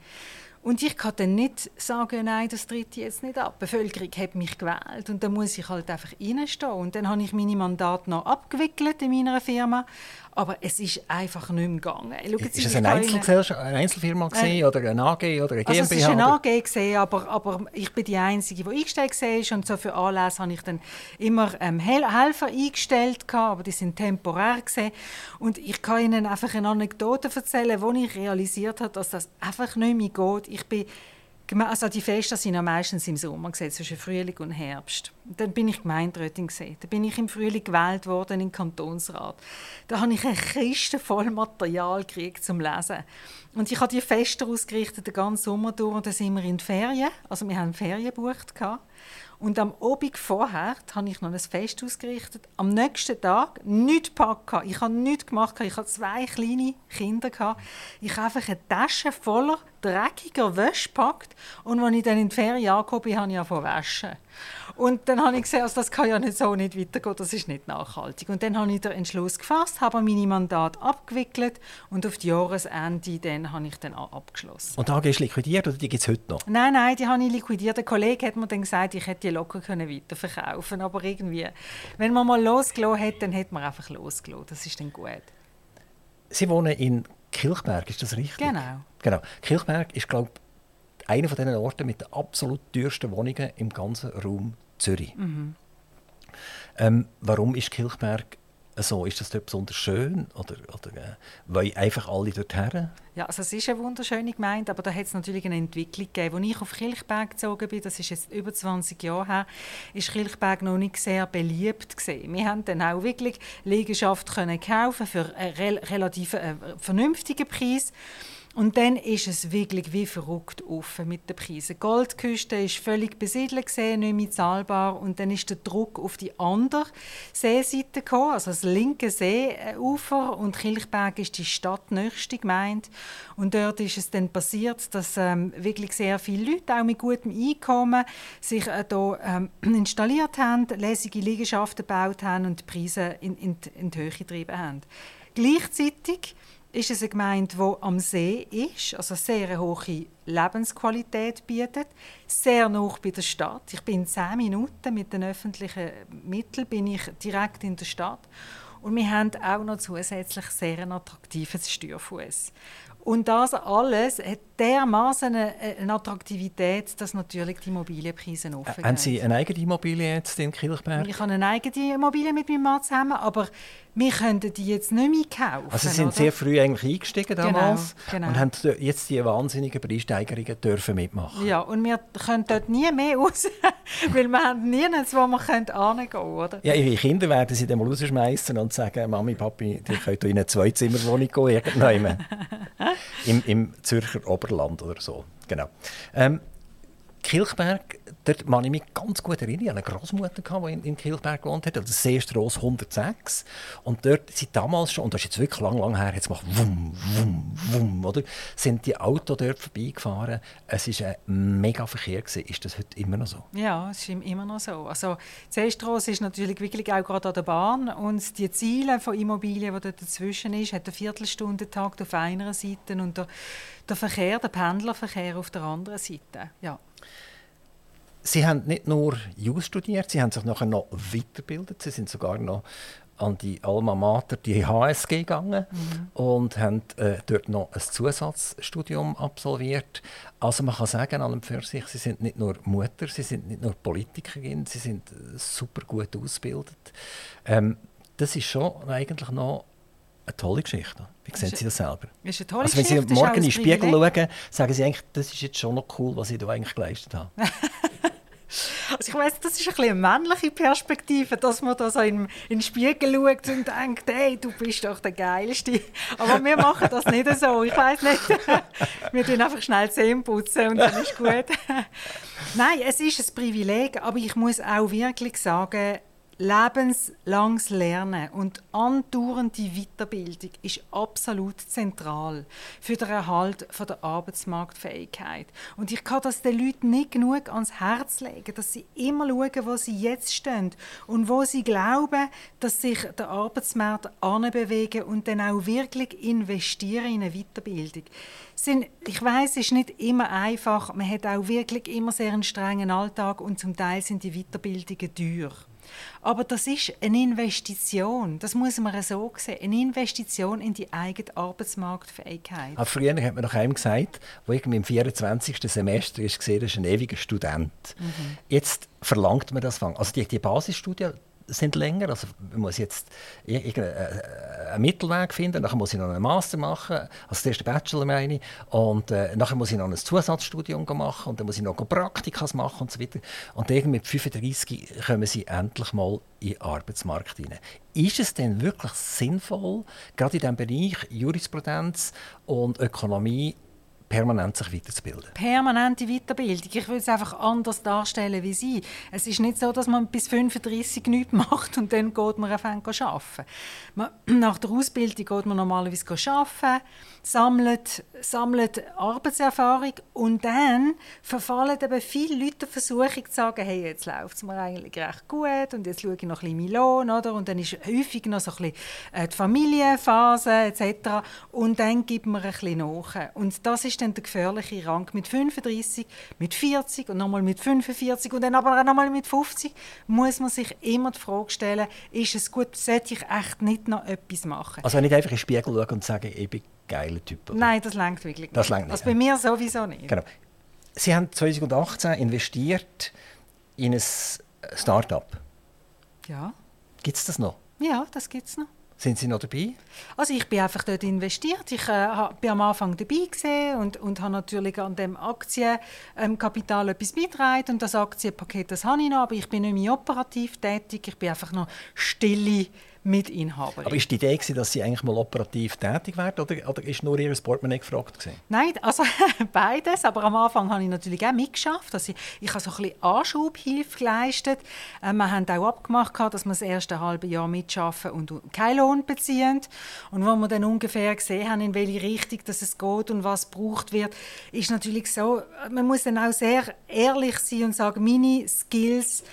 S3: Und ich kann dann nicht sagen, nein, das tritt jetzt nicht ab. Die Bevölkerung hat mich gewählt und da muss ich halt einfach reinstehen. Und dann habe ich meine Mandate noch abgewickelt in meiner Firma. Aber es ist einfach nicht mehr gegangen.
S2: Schau, ist es eine, Einzelgesellschaft, eine Einzelfirma äh, oder eine AG oder eine GmbH?
S3: Also es war eine AG, gewesen, aber, aber ich bin die Einzige, die eingestellt war. Und so für Anlässe habe ich dann immer ähm, Helfer eingestellt, aber die sind temporär. Gewesen. Und ich kann Ihnen einfach eine Anekdote erzählen, wo ich realisiert habe, dass das einfach nicht mehr geht. Ich bin also die Feste sind ja meistens im Sommer, zwischen Frühling und Herbst. Dann bin ich Gemeinderätin. Da bin ich im Frühling gewählt worden in den Kantonsrat. Da habe ich eine Kiste voll Material gekriegt zum Lesen. Und ich habe die Feste ausgerichtet den ganzen Sommer durch und dann sind wir in die Ferien. Also wir haben Ferien gebucht. Und am Abend vorher habe ich noch ein Fest ausgerichtet. Am nächsten Tag nichts gepackt. Ich habe nichts gemacht. Ich hatte zwei kleine Kinder. Ich habe einfach eine Tasche voller dreckiger Wäsche gepackt. Und als ich dann in die Ferien angekommen bin, habe ich angefangen waschen. Und dann habe ich gesehen, also das kann ja nicht so nicht weitergehen, das ist nicht nachhaltig. Und dann habe ich den Entschluss gefasst, habe meine Mandat abgewickelt und auf die Jahresende dann habe ich dann abgeschlossen.
S2: Und da ist liquidiert oder die gibt es heute noch?
S3: Nein, nein, die habe ich liquidiert. Der Kollege hat mir dann gesagt, ich hätte die locker können weiterverkaufen aber irgendwie, wenn man mal losgelassen hat, dann hat man einfach losgelassen. Das ist dann gut.
S2: Sie wohnen in Kilchberg, ist das richtig?
S3: Genau.
S2: genau. Kilchberg ist, glaube ich, einer von den Orten mit den absolut teuersten Wohnungen im ganzen Raum Zürich. Mhm. Ähm, warum ist Kilchberg so? Ist das dort besonders schön oder, oder äh, wollen einfach alle dorthin?
S3: Ja, also es ist eine wunderschöne Gemeinde, aber da hat es natürlich eine Entwicklung gegeben. Als ich auf Kilchberg gezogen bin, das ist jetzt über 20 Jahre her, ist Kilchberg noch nicht sehr beliebt gewesen. Wir haben dann auch wirklich Liegenschaft können kaufen für einen relativ äh, vernünftigen Preis. Und dann ist es wirklich wie verrückt offen mit den Preisen. Die Goldküste ist völlig besiedelt gesehen, nicht mehr zahlbar. Und dann ist der Druck auf die andere Seeseite gekommen, also das linke Seeufer. Und Kilchberg ist die stadtnächste Gemeinde. Und dort ist es dann passiert, dass ähm, wirklich sehr viele Leute, auch mit gutem Einkommen, sich äh, hier ähm, installiert haben, lässige Liegenschaften gebaut haben und die Preise in, in, in die Höhe getrieben haben. Gleichzeitig ist es eine Gemeinde, die am See ist, also sehr eine hohe Lebensqualität bietet, sehr nah bei der Stadt. Ich bin zehn Minuten mit den öffentlichen Mitteln bin ich direkt in der Stadt und wir haben auch noch zusätzlich sehr einen attraktiven Steuerfuß. Und das alles hat dermaßen eine, eine, Attraktivität, dass natürlich die Immobilienpreise offen
S2: Haben Sie eine eigene Immobilie jetzt in Kilchberg?
S3: Ich habe eine eigene Immobilie mit meinem Mann zusammen, aber wir könnten die jetzt nicht mehr kaufen.
S2: Also Sie sind oder? sehr früh eigentlich eingestiegen genau, damals genau, genau. und haben jetzt die wahnsinnigen Preissteigerungen dürfen mitmachen.
S3: Ja, und wir können dort nie mehr raus, weil wir haben nirgends, wo wir hingehen können. Oder?
S2: Ja, Ihre Kinder werden Sie dann mal rausschmeißen und sagen, Mami, Papi, ihr könnt in eine Zweizimmerwohnung gehen, Im, Im Zürcher Oberland oder so. Genau. Ähm, Kilchberg, dort kann ich mich ganz gut erinnern. Ich hatte eine Großmutter, die in, in Kilchberg gewohnt hat, das Seestrasse 106. Und dort sind damals schon, und das ist jetzt wirklich lang, lang her, jetzt macht wum, wum, wum, oder? Sind die Autos dort vorbeigefahren. Es war ein mega Verkehr. Gewesen. Ist das heute immer noch so?
S3: Ja, es ist immer noch so. Also, Seestrasse ist natürlich wirklich auch gerade an der Bahn. Und die Ziele von Immobilien, die dort dazwischen ist, hat eine Viertelstundentakt auf einer Seite und der, der Verkehr, der Pendlerverkehr auf der anderen Seite. Ja.
S2: Sie haben nicht nur Jus studiert, Sie haben sich nachher noch weitergebildet. Sie sind sogar noch an die Alma Mater, die HSG gegangen mhm. und haben äh, dort noch ein Zusatzstudium absolviert. Also man kann sagen, an und für sich, Sie sind nicht nur Mutter, Sie sind nicht nur Politikerin, Sie sind super gut ausgebildet. Ähm, das ist schon eigentlich noch eine tolle Geschichte. Wie sehen Sie das selber?
S3: Ist eine tolle
S2: also wenn Sie morgen in den Spiegel schauen, sagen Sie eigentlich, das ist jetzt schon noch cool, was ich da eigentlich geleistet habe.
S3: Also ich weiß, das ist ein bisschen eine männliche Perspektive, dass man da so in, in den Spiegel schaut und denkt, hey, du bist doch der Geilste. Aber wir machen das nicht so. Ich weiß nicht. Wir tun einfach schnell Zähne putzen und dann ist gut. Nein, es ist ein Privileg, aber ich muss auch wirklich sagen, Lebenslanges Lernen und andauernde Weiterbildung ist absolut zentral für den Erhalt der Arbeitsmarktfähigkeit. Und ich kann das den Leuten nicht genug ans Herz legen, dass sie immer schauen, wo sie jetzt stehen und wo sie glauben, dass sich der Arbeitsmarkt anbewegen und dann auch wirklich investieren in eine Weiterbildung. Ich weiß, es ist nicht immer einfach. Man hat auch wirklich immer sehr einen strengen Alltag und zum Teil sind die Weiterbildungen teuer. Aber das ist eine Investition. Das muss man so sehen. Eine Investition in die eigene Arbeitsmarktfähigkeit.
S2: Aber früher hat man noch einem gesagt, der irgendwie im 24. Semester ist, gesehen, ist ein ewiger Student. Mhm. Jetzt verlangt man das. Also die, die Basisstudie sind länger. Also man muss jetzt einen Mittelweg finden. Nachher muss ich noch einen Master machen, also das erste Bachelor meine ich. Und äh, nachher muss ich noch ein Zusatzstudium machen und dann muss ich noch Praktika machen und so weiter. Und irgendwie mit 35 kommen sie endlich mal in den Arbeitsmarkt hinein. Ist es denn wirklich sinnvoll, gerade in diesem Bereich Jurisprudenz und Ökonomie, permanent sich weiterzubilden.
S3: Permanente Weiterbildung. Ich will es einfach anders darstellen wie Sie. Es ist nicht so, dass man bis 35 nichts macht und dann geht man anfangen zu arbeiten. nach der Ausbildung geht man normalerweise arbeiten, sammelt, sammelt Arbeitserfahrung und dann verfallen eben viele Leute der Versuchung zu sagen, hey, jetzt läuft es mir eigentlich recht gut und jetzt schaue ich noch ein bisschen Lohn, oder? Und dann ist häufig noch so ein bisschen äh, die Familienphase etc. Und dann gibt man ein bisschen nach. Und das ist dann der gefährliche Rang. Mit 35, mit 40 und nochmal mit 45 und dann aber auch nochmal mit 50 muss man sich immer die Frage stellen, ist es gut, sollte ich echt nicht noch etwas machen?
S2: Also nicht einfach in den Spiegel schauen und sagen, ich bin geiler Typ.
S3: Oder? Nein, das längt wirklich
S2: das nicht.
S3: Also bei mir sowieso nicht.
S2: Genau. Sie haben 2018 investiert in ein Start-up.
S3: Ja.
S2: Gibt es das noch?
S3: Ja, das gibt es noch.
S2: Sind Sie noch dabei?
S3: Also ich bin einfach dort investiert. Ich äh, bin am Anfang dabei gewesen und, und habe natürlich an dem Aktienkapital ähm, etwas beigetragen. Und das Aktienpaket, das habe ich noch, aber ich bin nicht mehr operativ tätig. Ich bin einfach noch stille Mitinhaberin.
S2: Aber ist die Idee, gewesen, dass Sie eigentlich mal operativ tätig werden oder, oder ist nur Ihr Portemonnaie gefragt? Gewesen?
S3: Nein, also beides. Aber am Anfang habe ich natürlich auch mitgeschafft. Also ich, ich habe so ein bisschen Anschubhilfe geleistet. Äh, wir haben auch abgemacht, dass wir das erste halbe Jahr mitschaffen und keinen Lohn beziehen. Und wo wir dann ungefähr gesehen haben, in welche Richtung dass es geht und was gebraucht wird, ist natürlich so, man muss dann auch sehr ehrlich sein und sagen, meine Skills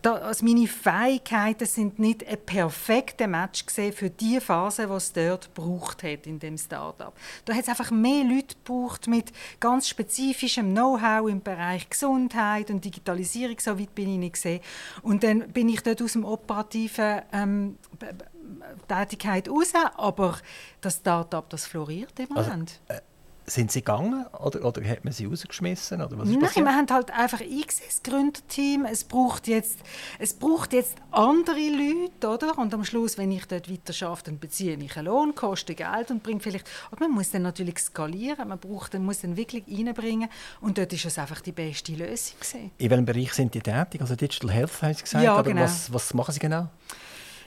S3: da, also meine Fähigkeiten sind nicht ein perfekter Match für die Phase, die es dort braucht hat in dem Startup. Da hat es einfach mehr Leute gebraucht mit ganz spezifischem Know-how im Bereich Gesundheit und Digitalisierung. So weit bin ich nicht gesehen. Und dann bin ich dort aus dem operativen ähm, Tätigkeit raus, aber das Startup, das floriert im also, Moment. Also, äh
S2: sind sie gegangen oder, oder hat man sie rausgeschmissen? Oder was
S3: Nein, wir haben halt einfach eingesehen, das Gründerteam. Es braucht, jetzt, es braucht jetzt andere Leute, oder? Und am Schluss, wenn ich dort weiter schaffe, dann beziehe ich einen Lohn, koste Geld und bringe vielleicht... Und man muss dann natürlich skalieren, man braucht, man muss dann wirklich reinbringen. Und dort ist es einfach die beste Lösung. Gewesen.
S2: In welchem Bereich sind die tätig? Also Digital Health, haben Sie gesagt.
S3: Ja,
S2: aber
S3: genau.
S2: was, was machen Sie genau?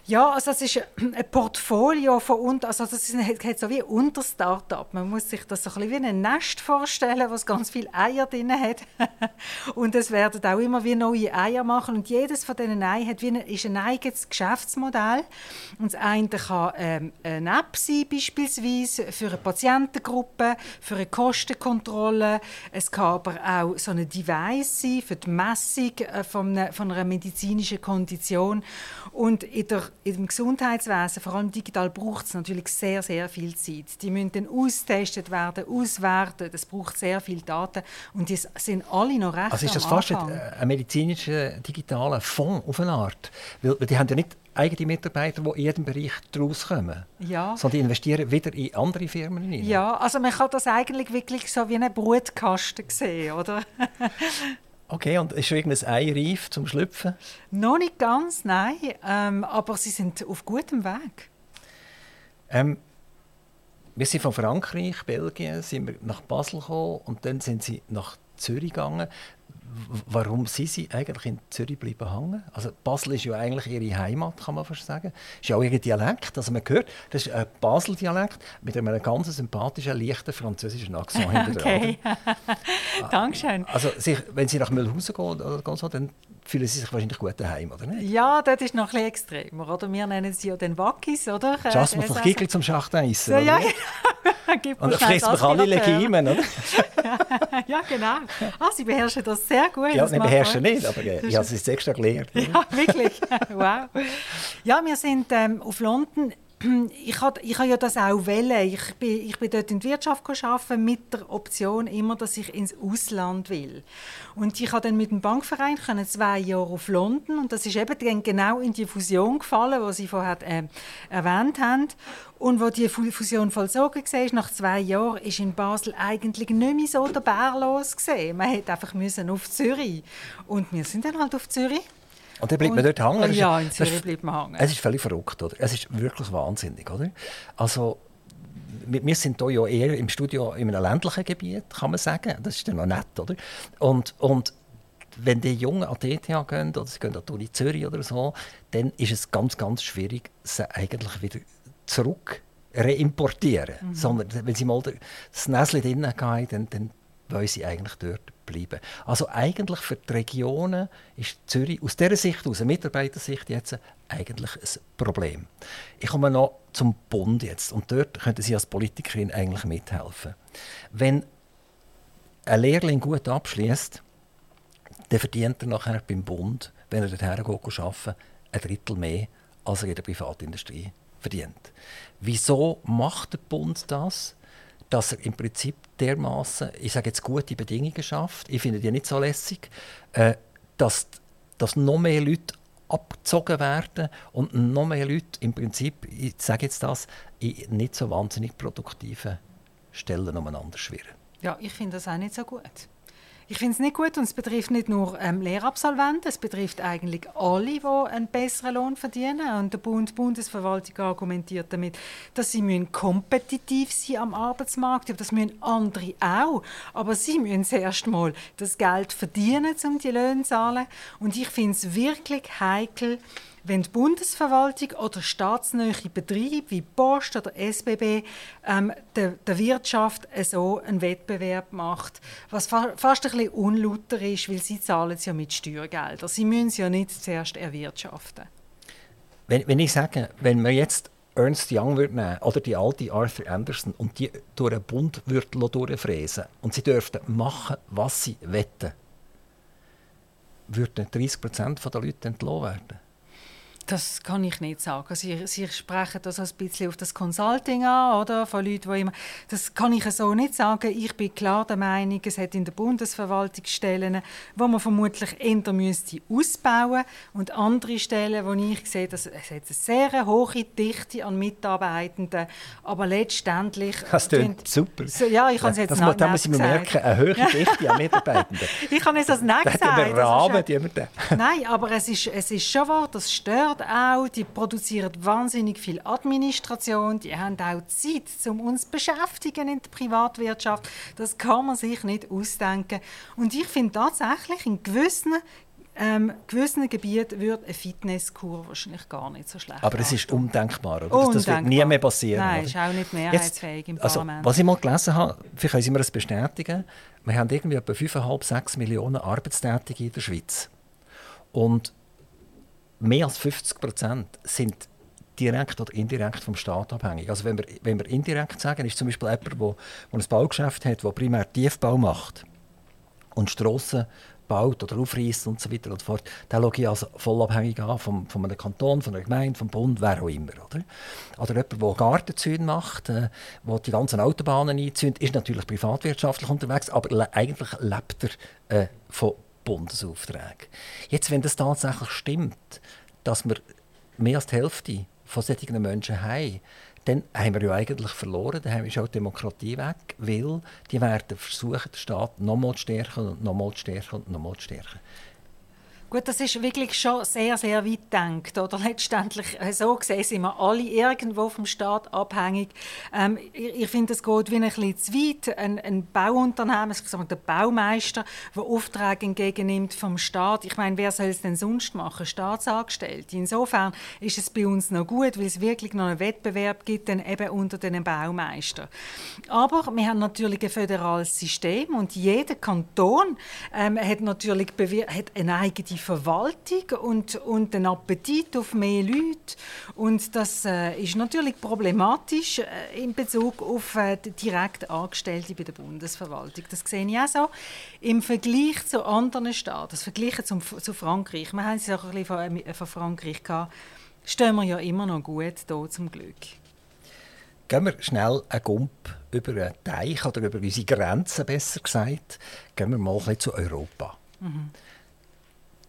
S3: Ja, also das ist ein Portfolio von unter, also das ist, so wie unter Startup. Man muss sich das so ein bisschen wie ein Nest vorstellen, was ganz viele Eier drin hat. und es werden auch immer wie neue Eier machen und jedes von diesen Eiern hat wie ein, ist ein eigenes Geschäftsmodell. Und das eine kann ähm, eine App sein, beispielsweise für eine Patientengruppe, für eine Kostenkontrolle. Es kann aber auch so ein Device sein für die Messung äh, von einer, von einer medizinischen Kondition. Und in der im Gesundheitswesen, vor allem digital, braucht es natürlich sehr, sehr viel Zeit. Die müssen dann austestet werden, auswerten. Das braucht sehr viel Daten. Und die sind alle noch recht
S2: Also ist das fast ein, ein medizinischer digitaler Fonds auf eine Art? Weil, die haben ja nicht eigene Mitarbeiter, die in jedem Bereich daraus kommen.
S3: Ja.
S2: Sondern die investieren wieder in andere Firmen
S3: hinein. Ja, also man kann das eigentlich wirklich so wie einen Brutkasten sehen, oder?
S2: Okay, und ist schon irgendein Ei reif zum Schlüpfen?
S3: Noch nicht ganz, nein. Ähm, aber sie sind auf gutem Weg.
S2: Ähm, wir sind von Frankreich, Belgien, sind wir nach Basel gekommen und dann sind sie nach Zürich gegangen warum sind Sie eigentlich in Zürich bleiben hängen? Also Basel ist ja eigentlich Ihre Heimat, kann man fast sagen. Ist ja auch Ihr Dialekt. Also man hört, das ist ein Basel-Dialekt mit einem ganz sympathischen, leichten französischen Akzent
S3: Okay, Dankeschön.
S2: Also sich, wenn Sie nach Mühlhausen gehen oder so, dann fühlen Sie sich wahrscheinlich gut daheim, oder nicht?
S3: Ja, das ist noch ein bisschen extremer. Oder? Wir nennen sie ja den Wackis, oder?
S2: Just man von Giegel zum Schachteisen,
S3: ja, ja,
S2: genau. Und dann frisst man alle Legimen, oder?
S3: ja, genau. Ah, Sie beherrschen das sehr gut.
S2: Ja, ich beherrsche nicht, aber äh, ich habe es extra gelernt.
S3: Ja, wirklich. wow. Ja, wir sind ähm, auf London ich habe ich ja das auch wählen. Ich bin, ich bin dort in der Wirtschaft arbeiten mit der Option immer, dass ich ins Ausland will. Und ich habe dann mit dem Bankverein können zwei Jahre auf London und das ist eben genau in die Fusion gefallen, die Sie vorher äh, erwähnt haben. Und wo die Fusion vollzogen war, nach zwei Jahren, ist in Basel eigentlich nicht mehr so der Bär los gesehen. Man hätte einfach müssen auf Zürich und wir sind dann halt auf Zürich
S2: und dann bleibt man dort hängen.
S3: Ja, in Zürich bleibt man hängen.
S2: Es ist völlig verrückt, oder? Es ist wirklich wahnsinnig, oder? Also, wir sind hier ja eher im Studio in einem ländlichen Gebiet, kann man sagen. Das ist dann noch nett, oder? Und, und wenn die Jungen an die ETH gehen oder sie gehen an die Uni Zürich oder so, dann ist es ganz, ganz schwierig, sie eigentlich wieder zurück reimportieren. Mhm. Sondern wenn sie mal das Näschen drinnen haben, dann, dann wollen sie eigentlich dort bleiben. Also eigentlich für die Regionen ist Zürich aus dieser Sicht, aus der Mitarbeitersicht jetzt eigentlich ein Problem. Ich komme noch zum Bund jetzt und dort könnten Sie als Politikerin eigentlich mithelfen. Wenn ein Lehrling gut abschließt, dann verdient er nachher beim Bund, wenn er dorthin geht, arbeiten, ein Drittel mehr, als er in der Privatindustrie verdient. Wieso macht der Bund das? Dass er im Prinzip dermaßen, ich sage jetzt gute Bedingungen schafft. Ich finde die nicht so lässig, äh, dass, dass noch mehr Leute abgezogen werden und noch mehr Leute im Prinzip, ich sage jetzt das, in nicht so wahnsinnig produktiven Stellen umeinander schwirren.
S3: Ja, ich finde das auch nicht so gut. Ich finde es nicht gut und es betrifft nicht nur ähm, Lehrabsolventen, es betrifft eigentlich alle, die einen besseren Lohn verdienen. Und der Bund, die Bundesverwaltung argumentiert damit, dass sie müssen kompetitiv sein am Arbeitsmarkt. Ja, das müssen andere auch. Aber sie müssen zuerst mal das Geld verdienen, um die Löhne zu zahlen. Und ich finde es wirklich heikel, wenn die Bundesverwaltung oder staatsnahe Betriebe wie Post oder SBB ähm, der, der, Wirtschaft so einen Wettbewerb macht, was fa fast ein bisschen unlauter ist, weil sie zahlen es ja mit Steuergeldern. Sie müssen es ja nicht zuerst erwirtschaften.
S2: Wenn, wenn ich sage, wenn man jetzt Ernst Young würde nehmen oder die alte Arthur Anderson und die durch einen Bund durchfräsen und sie dürften machen, was sie wetten, würden 30 Prozent der Leute entlohnt werden.
S3: Das kann ich nicht sagen. Sie, Sie sprechen das ein bisschen auf das Consulting an, oder? Von Leuten, die immer... Das kann ich so nicht sagen. Ich bin klar der Meinung, es hat in der Bundesverwaltung Stellen, wo man vermutlich eher müsste ausbauen und andere Stellen, wo ich sehe, dass es hat eine sehr hohe Dichte an Mitarbeitenden, aber letztendlich...
S2: Das klingt super.
S3: So, ja, ich kann es jetzt
S2: das muss, muss ich mir merken, eine hohe Dichte an Mitarbeitenden.
S3: ich kann es als nicht
S2: sagen. Rahmen, die
S3: Nein, aber es ist, es ist schon wahr, das stört dort auch, die produzieren wahnsinnig viel Administration, die haben auch Zeit, um uns zu beschäftigen in der Privatwirtschaft. Das kann man sich nicht ausdenken. Und ich finde tatsächlich, in gewissen ähm, gewissen Gebieten würde eine Fitnesskur wahrscheinlich gar nicht so schlecht
S2: Aber es ist undenkbar, oder?
S3: Undenkbar.
S2: Das wird nie mehr passieren.
S3: Nein,
S2: oder?
S3: ist auch nicht mehrheitsfähig im
S2: also,
S3: Parlament.
S2: Was ich mal gelesen habe, vielleicht können Sie mir das bestätigen, wir haben irgendwie etwa 5,5, 6 Millionen Arbeitstätige in der Schweiz. Und mehr als 50 Prozent sind direkt oder indirekt vom Staat abhängig. Also wenn wir, wenn wir indirekt sagen, ist zum Beispiel jemand, der, ein Baugeschäft hat, der primär Tiefbau macht und Strassen baut oder aufreißt und so weiter und so fort, dann schaue ich also voll abhängig an vom, von einem Kanton, von einer Gemeinde, vom Bund, wer auch immer. Oder, oder jemand, der Gartenzäune macht, äh, der die ganzen Autobahnen einzündet, ist natürlich privatwirtschaftlich unterwegs, aber le eigentlich lebt er äh, von Bundesaufträgen. Jetzt, wenn das tatsächlich stimmt, dass wir mehr als die Hälfte von solchen Menschen haben, dann haben wir ja eigentlich verloren. Dann ist auch die Demokratie weg, weil die werden versuchen, den Staat nochmal zu stärken und nochmal zu stärken und nochmal zu stärken.
S3: Gut, das ist wirklich schon sehr, sehr weit gedacht. Oder letztendlich, äh, so gesehen, sind wir alle irgendwo vom Staat abhängig. Ähm, ich, ich finde, es geht wie ein bisschen zu weit. Ein, ein Bauunternehmen, ich sage der Baumeister, der Aufträge entgegennimmt vom Staat. Ich meine, wer soll es denn sonst machen? Staatsangestellte. Insofern ist es bei uns noch gut, weil es wirklich noch einen Wettbewerb gibt, dann eben unter den Baumeistern. Aber wir haben natürlich ein föderales System und jeder Kanton ähm, hat natürlich hat eine eigene Verwaltung und, und den Appetit auf mehr Leute. Und das äh, ist natürlich problematisch äh, in Bezug auf äh, direkte Angestellte bei der Bundesverwaltung. Das sehe ich auch so. Im Vergleich zu anderen Staaten, das Vergleichen zum, zu Frankreich, wir haben es auch ein bisschen von, äh, von Frankreich gehabt, stehen wir ja immer noch gut hier zum Glück.
S2: Gehen wir schnell einen Gump über einen Teich oder über unsere Grenzen, besser gesagt. Gehen wir mal ein bisschen zu Europa. Mhm.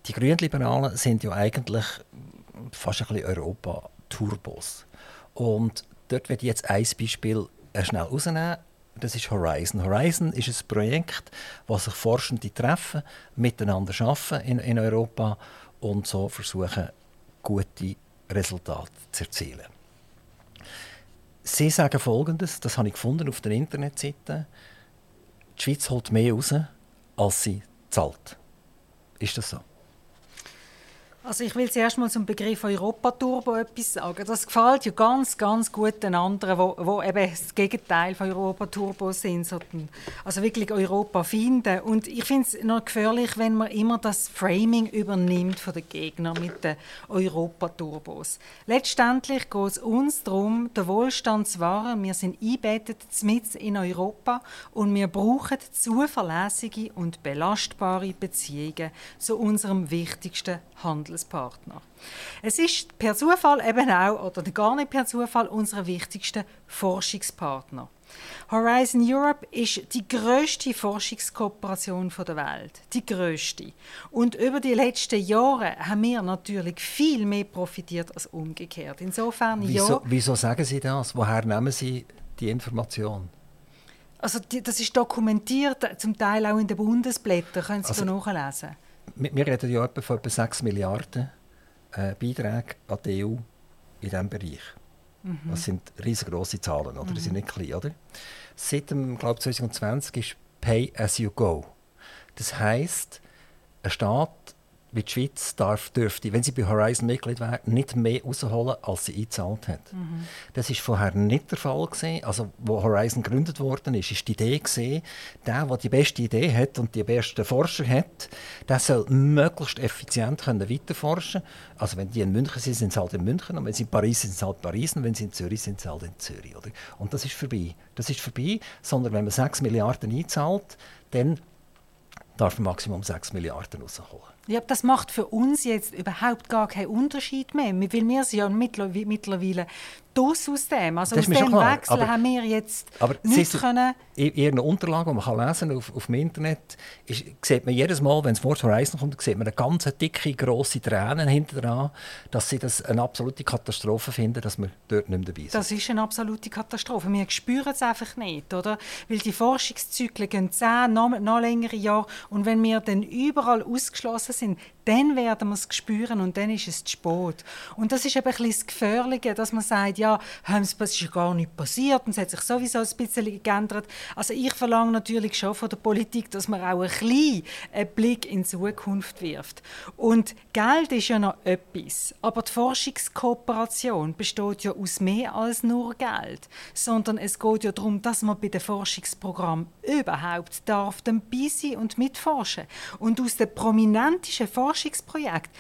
S2: Die Grünliberalen sind ja eigentlich fast ein bisschen Europa-Turbos. Und dort werde ich jetzt ein Beispiel schnell rausnehmen. Das ist Horizon. Horizon ist ein Projekt, wo sich Forschende treffen, miteinander arbeiten in, in Europa und so versuchen, gute Resultate zu erzielen. Sie sagen Folgendes, das habe ich gefunden auf der Internetseite. Die Schweiz holt mehr raus, als sie zahlt. Ist das so?
S3: Also ich will zuerst mal zum Begriff Europa-Turbo etwas sagen. Das gefällt ja ganz, ganz gut den anderen, wo, wo eben das Gegenteil von Europa-Turbo sind. Also wirklich Europa finden. Und ich finde es noch gefährlich, wenn man immer das Framing übernimmt von den Gegnern mit den Europa-Turbos. Letztendlich geht es uns darum, den Wohlstand zu wahren. Wir sind eingebettet mit in Europa und wir brauchen zuverlässige und belastbare Beziehungen zu unserem wichtigsten Handel Handelspartner. Es ist per Zufall eben auch, oder gar nicht per Zufall, unser wichtigster Forschungspartner. Horizon Europe ist die größte Forschungskooperation der Welt, die größte. Und über die letzten Jahre haben wir natürlich viel mehr profitiert als umgekehrt. Insofern
S2: wieso,
S3: ja.
S2: Wieso sagen Sie das? Woher nehmen Sie die Information?
S3: Also die, das ist dokumentiert, zum Teil auch in den Bundesblättern, können Sie also, nachlesen
S2: wir reden ja etwa von etwa 6 Milliarden äh, Beiträgen an die EU in diesem Bereich. Mhm. Das sind riesengroße Zahlen, oder? Mhm. Die sind nicht klein, oder? Seit dem, glaube 2020 ist Pay as you go. Das heisst, ein Staat wie die Schweiz darf, dürfte, wenn sie bei Horizon Mitglied wäre, nicht mehr rausholen, als sie eingezahlt hat. Mhm. Das war vorher nicht der Fall gewesen. Also, wo Horizon gegründet worden ist, ist die Idee gewesen, der, der die beste Idee hat und die besten Forscher hat, der soll möglichst effizient können weiterforschen. Also, wenn die in München sind, sind sie halt in München, und wenn sie in Paris sind, sind sie halt in Paris, und wenn sie in Zürich sind, sind sie halt in Zürich. Oder? Und das ist vorbei. Das ist vorbei, sondern wenn man 6 Milliarden einzahlt, dann darf man Maximum 6 Milliarden rausholen.
S3: Ja, das macht für uns jetzt überhaupt gar keinen Unterschied mehr, weil wir sind ja mittlerweile das aus dem. Also aus dem Wechsel aber, haben wir jetzt aber nicht können...
S2: In Ihren Unterlagen, die man lesen kann auf, auf dem Internet, ist, sieht man jedes Mal, wenn das Wort Horizon kommt, sieht man eine ganz dicke, grosse Tränen hinter dran, dass sie das eine absolute Katastrophe finden, dass wir dort nicht mehr dabei sind.
S3: Das ist eine absolute Katastrophe. Wir spüren es einfach nicht, oder? Weil die Forschungszyklen gehen zehn, noch, noch längere Jahre und wenn wir dann überall ausgeschlossen sind, dann werden wir es spüren und dann ist es zu spät. Und das ist eben ein bisschen das Gefährliche, dass man sagt, ja, ja, es ist gar nichts passiert und es hat sich sowieso ein bisschen geändert. Also ich verlange natürlich schon von der Politik, dass man auch ein bisschen einen Blick in die Zukunft wirft. Und Geld ist ja noch etwas, aber die Forschungskooperation besteht ja aus mehr als nur Geld, sondern es geht ja darum, dass man bei den Forschungsprogrammen überhaupt darf dabei sein und mitforschen. Und aus den prominentesten Forschungsprojekten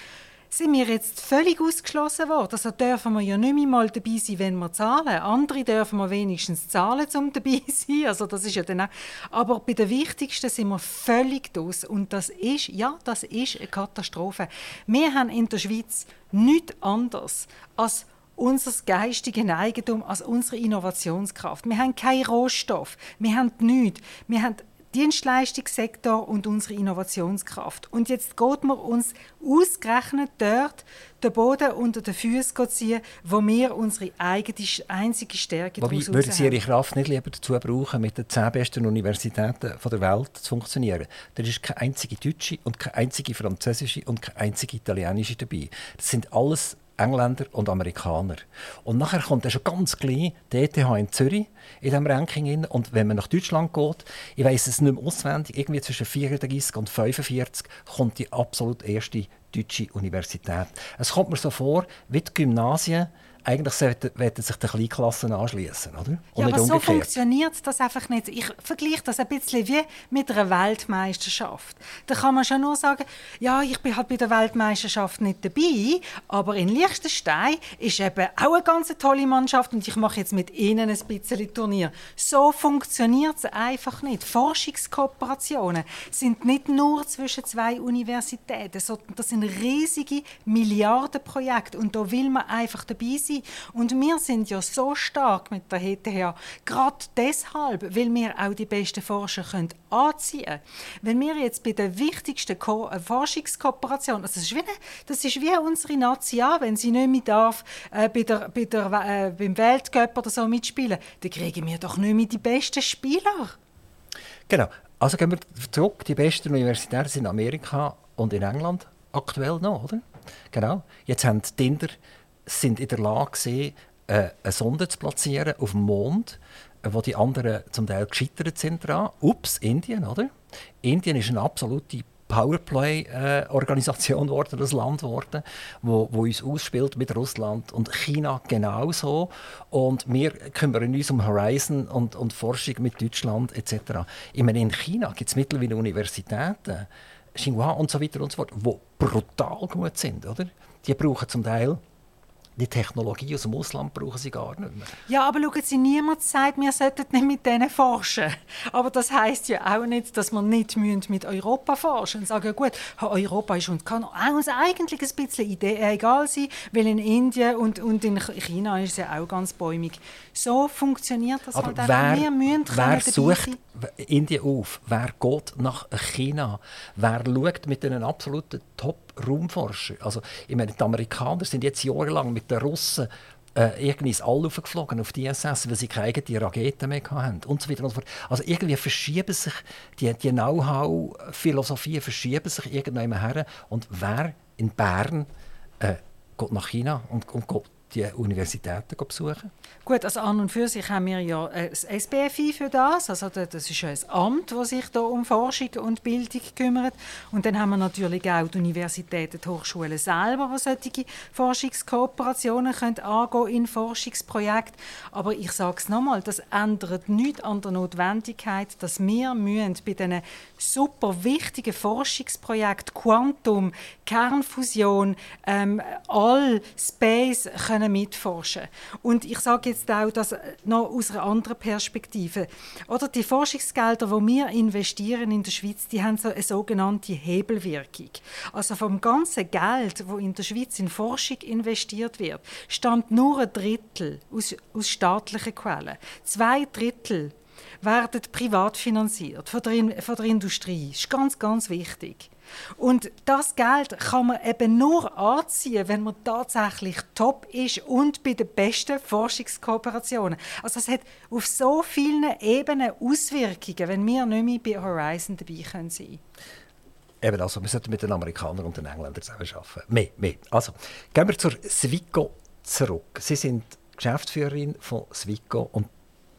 S3: sind wir jetzt völlig ausgeschlossen worden. Also dürfen wir ja nicht mehr mal dabei sein, wenn wir zahlen. Andere dürfen wir wenigstens zahlen, um dabei zu sein. Also das ist ja dann auch. Aber bei den wichtigsten sind wir völlig aus. Und das ist, ja, das ist eine Katastrophe. Wir haben in der Schweiz nichts anderes als unser geistiges Eigentum, als unsere Innovationskraft. Wir haben keinen Rohstoff, wir haben nichts. Wir haben Dienstleistungssektor und unsere Innovationskraft. Und jetzt geht man uns ausgerechnet dort den Boden unter den Füßen ziehen, wo wir unsere eigene, einzige Stärke
S2: Wobei, würden Sie Ihre Kraft nicht lieber dazu brauchen, mit den zehn besten Universitäten der Welt zu funktionieren? Da ist keine einzige deutsche und keine einzige französische und keine einzige italienische dabei. Das sind alles Engländer und Amerikaner. Und nachher kommt dann schon ganz klein die ETH in Zürich in diesem Ranking hin. Und wenn man nach Deutschland geht, ich weiß es nicht mehr auswendig, irgendwie zwischen 34 und 45 kommt die absolut erste deutsche Universität. Es kommt mir so vor, wie die Gymnasien eigentlich sollten sich die Kleinklassen anschließen, oder?
S3: Und ja, aber so funktioniert das einfach nicht. Ich vergleiche das ein bisschen wie mit einer Weltmeisterschaft. Da kann man schon nur sagen, ja, ich bin halt bei der Weltmeisterschaft nicht dabei, aber in Liechtenstein ist eben auch eine ganz tolle Mannschaft und ich mache jetzt mit ihnen ein bisschen Turnier. So funktioniert es einfach nicht. Forschungskooperationen sind nicht nur zwischen zwei Universitäten, sondern das sind riesige Milliardenprojekte und da will man einfach dabei sein sein. Und wir sind ja so stark mit der HTH, gerade deshalb, weil wir auch die besten Forscher können anziehen können. Wenn wir jetzt bei der wichtigsten Ko äh, Forschungskooperation, also das ist, wie das ist wie unsere Nation, wenn sie nicht mehr darf, äh, bei der, bei der, äh, beim Weltcup oder so mitspielen, dann kriegen wir doch nicht mehr die besten Spieler.
S2: Genau. Also gehen wir zurück. Die besten Universitäten sind in Amerika und in England aktuell noch, oder? Genau. Jetzt haben die Tinder sind in der Lage gewesen, äh, eine Sonde zu platzieren auf dem Mond, äh, wo die anderen zum Teil gescheitert sind daran. Ups, Indien, oder? Indien ist eine absolute Powerplay-Organisation geworden, das Land geworden, wo, wo uns ausspielt mit Russland und China genauso. Und wir kümmern uns um Horizon und, und Forschung mit Deutschland etc. Ich meine, in China gibt es mittlerweile Universitäten, Xinhua und so weiter und so fort, die brutal gut sind, oder? Die brauchen zum Teil die Technologie aus dem Ausland brauchen sie gar nicht mehr.
S3: Ja, aber schauen Sie, niemand sagt, wir sollten nicht mit denen forschen. Aber das heißt ja auch nicht, dass wir nicht mit Europa forschen und sagen, gut, Europa ist uns kann uns eigentlich ein bisschen egal sein, weil in Indien und, und in China ist es ja auch ganz bäumig. So funktioniert das
S2: aber halt wer, Wir müssen wer sucht Indien auf? Wer geht nach China? Wer schaut mit einen absoluten Top Raumforscher. Also, ich meine, die Amerikaner sind jetzt jahrelang mit den Russen äh, irgendwie ins All geflogen auf die ISS, weil sie keine eigenen Raketen mehr hatten und so weiter und so fort. Also irgendwie verschieben sich die, die Know-how-Philosophien verschieben sich irgendwann her und wer in Bern äh, geht nach China und, und geht die Universitäten besuchen?
S3: Gut, also an und für sich haben wir ja das SBFI für das. Also das ist ja ein Amt, das sich da um Forschung und Bildung kümmert. Und dann haben wir natürlich auch die Universitäten, die Hochschulen selber, die solche Forschungskooperationen können angehen in Forschungsprojekten. Aber ich sage es nochmal, das ändert nichts an der Notwendigkeit, dass wir müssen bei diesen super wichtigen Forschungsprojekten Quantum, Kernfusion, ähm, all Space können mitforschen. Und ich sage jetzt auch das noch aus einer anderen Perspektive. Oder die Forschungsgelder, die wir investieren in der Schweiz, die haben so eine sogenannte Hebelwirkung. Also vom ganzen Geld, das in der Schweiz in Forschung investiert wird, stammt nur ein Drittel aus, aus staatlichen Quellen. Zwei Drittel werden privat finanziert von der, von der Industrie. Das ist ganz, ganz wichtig. Und das Geld kann man eben nur anziehen, wenn man tatsächlich top ist und bei den besten Forschungskooperationen. Also es hat auf so vielen Ebenen Auswirkungen, wenn wir nicht mehr bei Horizon dabei sein können.
S2: Eben, also wir sollten mit den Amerikanern und den Engländern zusammenarbeiten. Mehr, mehr. Also, gehen wir zur Swico zurück. Sie sind Geschäftsführerin von Swico. Und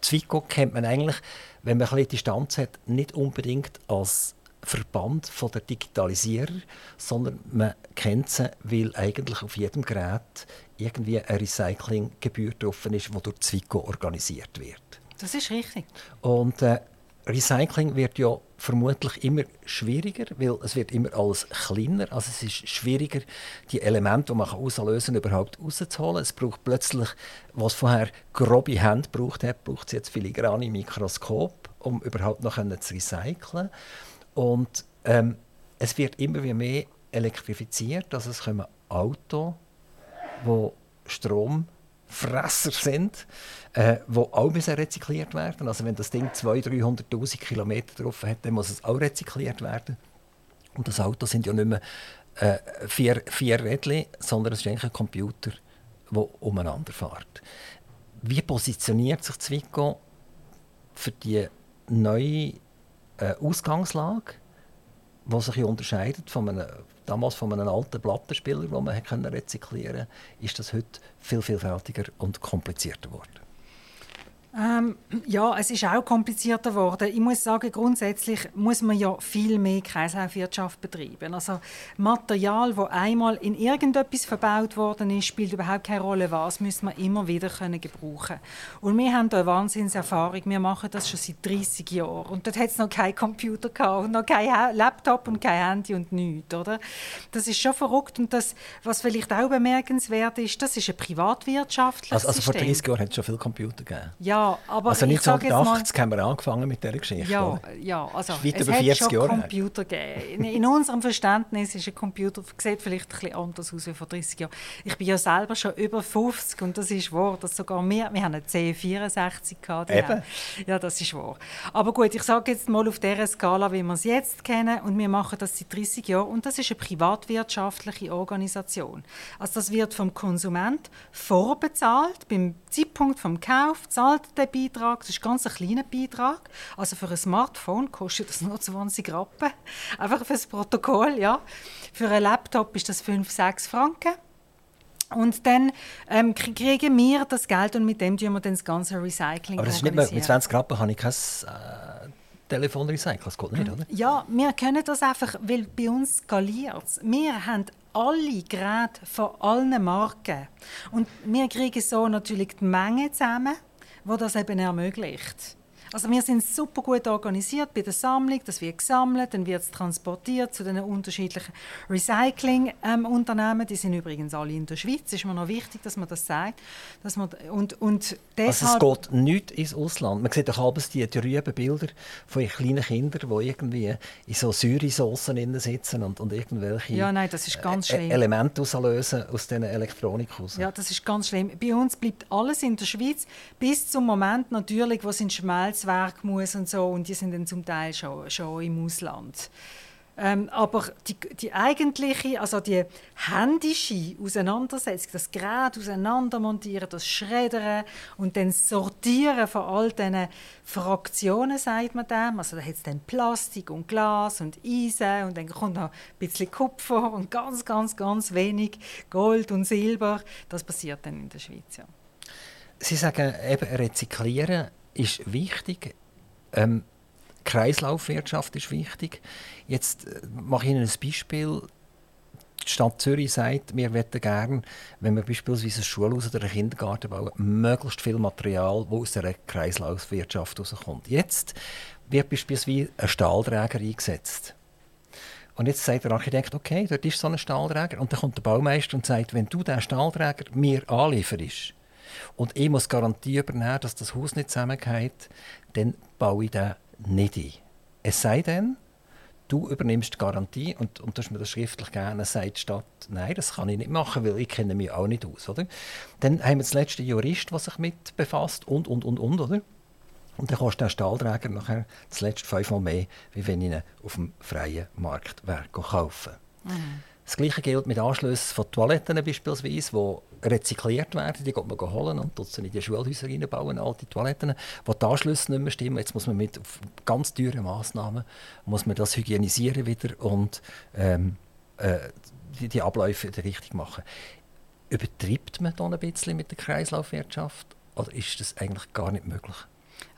S2: Swico kennt man eigentlich, wenn man ein bisschen Distanz hat, nicht unbedingt als Verband von der Digitalisierer, sondern man kennt sie, weil eigentlich auf jedem Gerät irgendwie eine Recyclinggebühr drauf ist, die durch Zwico organisiert wird.
S3: Das ist richtig.
S2: Und äh, Recycling wird ja vermutlich immer schwieriger, weil es wird immer alles kleiner. Also es ist schwieriger, die Elemente, die man auslösen kann, überhaupt rauszuholen. Es braucht plötzlich, was vorher grobe Hände braucht hat, braucht es jetzt filigrane Mikroskop, um überhaupt noch zu recyceln. Und ähm, es wird immer mehr elektrifiziert, also es kommen Autos, die Stromfresser sind, äh, die auch müssen rezykliert werden Also wenn das Ding 200.000, 300'000 Kilometer drauf hat, dann muss es auch rezykliert werden. Und das Auto sind ja nicht mehr äh, vier, vier Rädchen, sondern es ist eigentlich ein Computer, der umeinander fährt. Wie positioniert sich Zwico für die neue äh, Ausgangslage, die sich unterscheidet von einem, damals von einem alten Plattenspieler, den man rezyklieren konnte, ist das heute viel vielfältiger und komplizierter geworden.
S3: Ähm, ja, es ist auch komplizierter geworden. Ich muss sagen, grundsätzlich muss man ja viel mehr Kreislaufwirtschaft betreiben. Also Material, wo einmal in irgendetwas verbaut worden ist, spielt überhaupt keine Rolle. Was müssen wir immer wieder können gebrauchen. Und wir haben da eine Wahnsinnserfahrung. Wir machen das schon seit 30 Jahren. Und dort hat es noch keinen Computer gehabt, und noch kein Laptop und kein Handy und nichts, oder? Das ist schon verrückt. Und das, was vielleicht auch bemerkenswert ist, das ist ein privatwirtschaftliches
S2: also, also vor 30 Jahren hat es schon viele Computer gegeben?
S3: Ja, aber
S2: also 1980 haben wir angefangen mit dieser Geschichte.
S3: Ja,
S2: oder?
S3: ja also
S2: es
S3: über 40 hat schon Jahre Computer gegeben. In, in, unserem Verständnis ist ein Computer sieht vielleicht ein bisschen anders aus als vor 30 Jahren. Ich bin ja selber schon über 50 und das ist wahr, dass sogar wir, wir haben eine C64 gehabt.
S2: Eben.
S3: Ja, das ist wahr. Aber gut, ich sage jetzt mal auf dieser Skala, wie wir es jetzt kennen und wir machen das seit 30 Jahren und das ist eine privatwirtschaftliche Organisation. Also das wird vom Konsument vorbezahlt, beim Zeitpunkt vom Kauf zahlt der Beitrag, das ist ganz ein kleiner Beitrag. Also für ein Smartphone kostet das nur 20 Rappen. Einfach für das Protokoll, ja. Für einen Laptop ist das 5, 6 Franken. Und dann ähm, kriegen wir das Geld und mit dem tun wir dann das ganze Recycling
S2: Aber das ist nicht mehr, mit 20 Rappen habe ich kein äh, Telefon recyceln, das geht nicht, oder?
S3: Ja, wir können das einfach, weil bei uns skaliert es. Wir haben alle Geräte von allen Marken. Und wir kriegen so natürlich die Menge zusammen wo das eben ermöglicht. Also wir sind super gut organisiert bei der Sammlung, das wird gesammelt, dann wird es transportiert zu den unterschiedlichen Recycling-Unternehmen. Ähm, die sind übrigens alle in der Schweiz. Ist mir noch wichtig, dass man das sagt. Dass man, und, und
S2: deshalb also es geht nicht ins Ausland. Man sieht doch abends die trüben Bilder von kleinen Kindern, die irgendwie in so Säuresoßen sitzen und, und irgendwelche
S3: ja, nein, das ist ganz
S2: schlimm. Elemente auslösen aus diesen Elektronik raus.
S3: Ja, das ist ganz schlimm. Bei uns bleibt alles in der Schweiz, bis zum Moment natürlich, wo es in Schmelz Netzwerk muss und so und die sind dann zum Teil schon, schon im Ausland. Ähm, aber die, die eigentliche, also die händische Auseinandersetzung, das Gerät auseinandermontieren, das Schreddern und dann Sortieren von all diesen Fraktionen, sagt man dem. Also da hat es dann Plastik und Glas und Eisen und dann kommt noch ein bisschen Kupfer und ganz, ganz, ganz wenig Gold und Silber. Das passiert dann in der Schweiz, ja.
S2: Sie sagen eben, Rezyklieren ist wichtig. Ähm, Kreislaufwirtschaft ist wichtig. Jetzt äh, mache ich Ihnen ein Beispiel. Die Stadt Zürich sagt, wir möchten gerne, wenn wir beispielsweise ein Schulhaus oder einen Kindergarten bauen, möglichst viel Material, das aus der Kreislaufwirtschaft herauskommt. Jetzt wird beispielsweise ein Stahlträger eingesetzt. Und jetzt sagt der Architekt, okay, dort ist so ein Stahlträger. Und dann kommt der Baumeister und sagt, wenn du diesen Stahlträger mir anlieferst, und ich muss Garantie übernehmen, dass das Haus nicht zusammengeht, dann baue ich den nicht ein. Es sei denn, du übernimmst die Garantie und, und du mir das schriftlich gerne, sagt die Stadt, nein, das kann ich nicht machen, weil ich kenne mich auch nicht aus. Oder? Dann haben wir das letzte Jurist, der sich mit befasst und, und, und, und, oder? Und dann kostet der Stahlträger nachher das letzte fünfmal mehr, wie wenn ich ihn auf dem freien Markt kaufen mhm. Das Gleiche gilt mit Anschlüssen von Toiletten beispielsweise, die rezykliert werden. Die geht man holen und sie in die Schulhäuser reinbauen, alte Toiletten, wo die Anschlüsse nicht mehr stimmen. Jetzt muss man mit ganz teuren Massnahmen muss man das hygienisieren wieder und ähm, äh, die, die Abläufe richtig machen. Übertreibt man da ein bisschen mit der Kreislaufwirtschaft oder ist das eigentlich gar nicht möglich?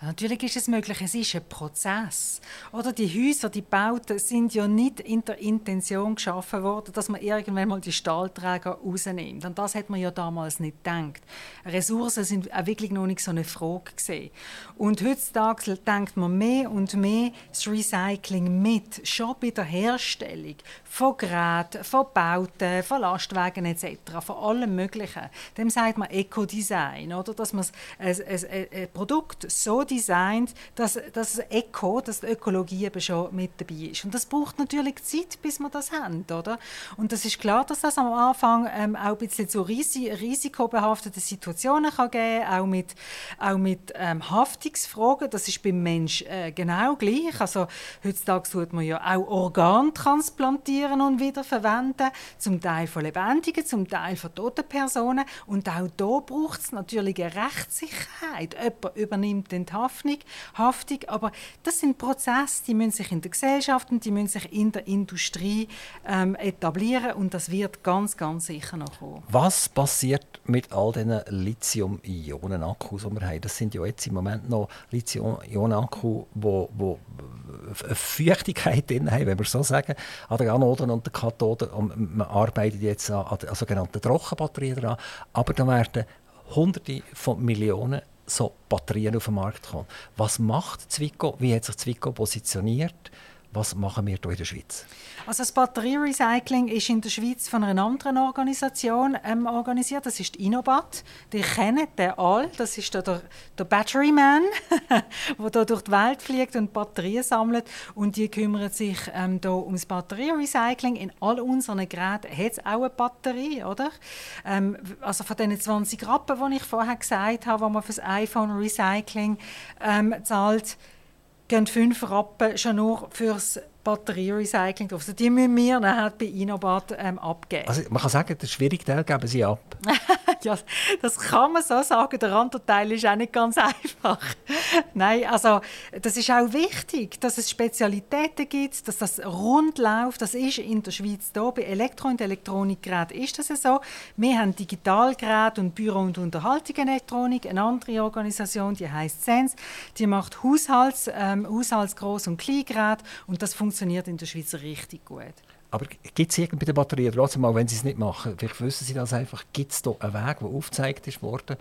S3: Natürlich ist es möglich, es ist ein Prozess. Oder die Häuser, die Bauten sind ja nicht in der Intention geschaffen worden, dass man irgendwann mal die Stahlträger rausnimmt. Und das hat man ja damals nicht gedacht. Ressourcen sind auch wirklich noch nicht so eine Frage gesehen. Und heutzutage denkt man mehr und mehr das Recycling mit, schon bei der Herstellung von Geräten, von Bauten, von Lastwagen etc., von allem Möglichen. Dem sagt man Eco-Design, oder? Dass man ein, ein, ein Produkt so designt, dass, dass Öko, dass die Ökologie eben schon mit dabei ist. Und das braucht natürlich Zeit, bis wir das haben, oder? Und das ist klar, dass das am Anfang ähm, auch ein bisschen zu Risi risikobehafteten Situationen kann geben auch mit, auch mit ähm, Haftungsfragen. Das ist beim Mensch äh, genau gleich. Also heutzutage tut man ja auch Organ transplantieren und wiederverwenden, zum Teil von Lebendigen, zum Teil von toten Personen. Und auch da braucht es natürlich eine Rechtssicherheit. Jemand übernimmt den Haftung, Haftung. Aber das sind Prozesse, die müssen sich in der Gesellschaft und die müssen sich in der Industrie ähm, etablieren und das wird ganz, ganz sicher noch kommen.
S2: Was passiert mit all diesen Lithium-Ionen-Akkus, die wir haben? Das sind ja jetzt im Moment noch Lithium-Ionen-Akkus, wo, wo eine Feuchtigkeit drin haben, wenn wir so sagen, an den Anoden und den Kathoden. Und man arbeitet jetzt an, an sogenannten Trockenbatterien dran. Aber da werden Hunderte von Millionen so Batterien auf den Markt kommen. Was macht Zwickau? Wie hat sich Zwickau positioniert? Was machen wir hier in der Schweiz?
S3: Also das Batterierecycling ist in der Schweiz von einer anderen Organisation ähm, organisiert. Das ist die Inobat. Die kennen den all. Das ist der, der, der Battery Man, der durch die Welt fliegt und Batterien sammelt. Und die kümmern sich ähm, da ums Batterierecycling. In all unseren Geräten hat es auch eine Batterie, oder? Ähm, also von den 20 Rappen, die ich vorher gesagt habe, die man für das iPhone Recycling ähm, zahlt, gehen fünf Rappen schon nur fürs Batterierecycling drauf. Also die müssen wir nachher bei Inobat ähm, abgeben.
S2: Also man kann sagen, der schwierige Teil geben Sie ab.
S3: ja, das kann man so sagen. Der andere Teil ist auch nicht ganz einfach. Nein, also das ist auch wichtig, dass es Spezialitäten gibt, dass das rund läuft. Das ist in der Schweiz da. Bei Elektro- und Elektronikgeräten ist das so. Wir haben Digitalgeräte und Büro- und Unterhaltungselektronik. Eine andere Organisation, die heißt Sense, die macht Haushalts, ähm, Haushaltsgroß- und Kleingeräte und das funktioniert funktioniert in der Schweiz richtig gut.
S2: Aber gibt es irgendwie bei den Batterien trotzdem, auch wenn sie es nicht machen, vielleicht wissen sie das einfach, gibt es da einen Weg, der aufgezeigt ist worden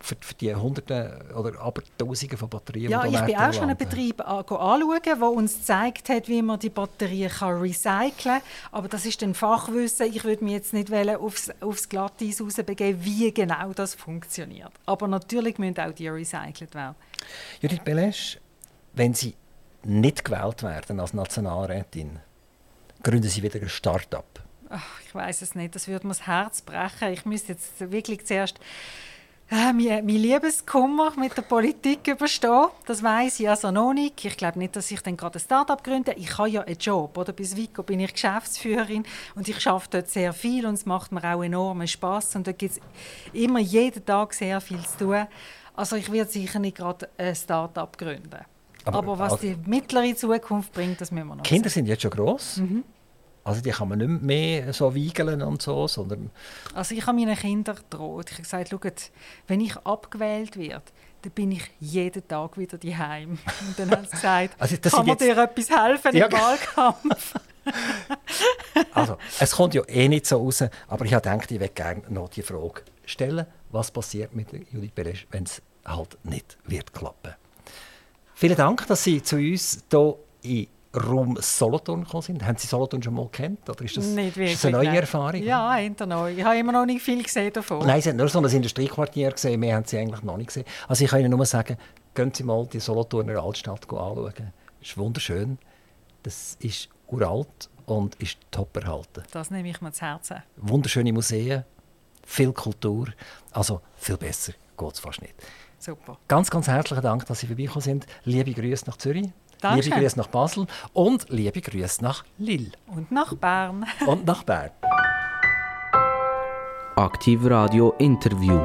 S2: für, für die Hunderten oder aber Tausende von Batterien?
S3: Ja, ich bin auch schon einen Betrieb anschauen, der uns gezeigt hat, wie man die Batterien kann recyceln kann. Aber das ist ein Fachwissen. Ich würde mich jetzt nicht aufs, aufs Glatteis rausbegeben, wie genau das funktioniert. Aber natürlich müssen auch die recycelt werden.
S2: Judith Belesch, wenn Sie nicht gewählt werden als Nationalrätin, gründen Sie wieder ein Start-up?
S3: Ich weiß es nicht. Das würde mir das Herz brechen. Ich müsste jetzt wirklich zuerst äh, mein, Liebeskummer mit der Politik überstehen. Das weiß ich also noch nicht. Ich glaube nicht, dass ich dann gerade ein Start-up gründe. Ich habe ja einen Job. Oder? Bis Vico bin ich Geschäftsführerin und ich arbeite dort sehr viel und es macht mir auch enormen Spaß. Und da gibt es immer jeden Tag sehr viel zu tun. Also ich werde sicher nicht gerade ein Start-up gründen. Aber, Aber was also, die mittlere Zukunft bringt, das müssen wir noch
S2: Kinder sehen. sind jetzt schon gross. Mhm. Also die kann man nicht mehr so wiegeln und so, sondern...
S3: Also ich habe meinen Kindern gedroht. Ich habe gesagt, schaut, wenn ich abgewählt werde, dann bin ich jeden Tag wieder daheim. Und dann haben sie gesagt, also, kann man dir etwas helfen ja. im Wahlkampf?
S2: also, es kommt ja eh nicht so raus, aber ich gedacht, ich würde gerne noch die Frage stellen, was passiert mit Judith Beresch, wenn es halt nicht wird klappen Vielen Dank, dass Sie zu uns hier in Raum Solothurn gekommen sind. Haben Sie Solothurn schon mal kennt oder ist das,
S3: nicht wirklich,
S2: ist das eine neue nein. Erfahrung?
S3: Ja, hinter neu. Ich habe immer noch nicht viel gesehen davon.
S2: Nein, Sie haben nur so ein Industriequartier gesehen. Wir haben Sie eigentlich noch nicht gesehen. Also ich kann Ihnen nur sagen, gehen Sie mal die Solothurner Altstadt anschauen. Das ist wunderschön. Das ist uralt und ist top erhalten.
S3: Das nehme ich mir zu Herzen.
S2: Wunderschöne Museen, viel Kultur. Also viel besser geht es fast nicht.
S3: Super.
S2: Ganz, ganz herzlichen Dank, dass Sie vorbeigekommen sind. Liebe Grüße nach Zürich. Danke. Liebe Grüße nach Basel und liebe Grüße nach Lille.
S3: Und nach Bern.
S2: und nach Bern.
S1: Aktiv Radio Interview.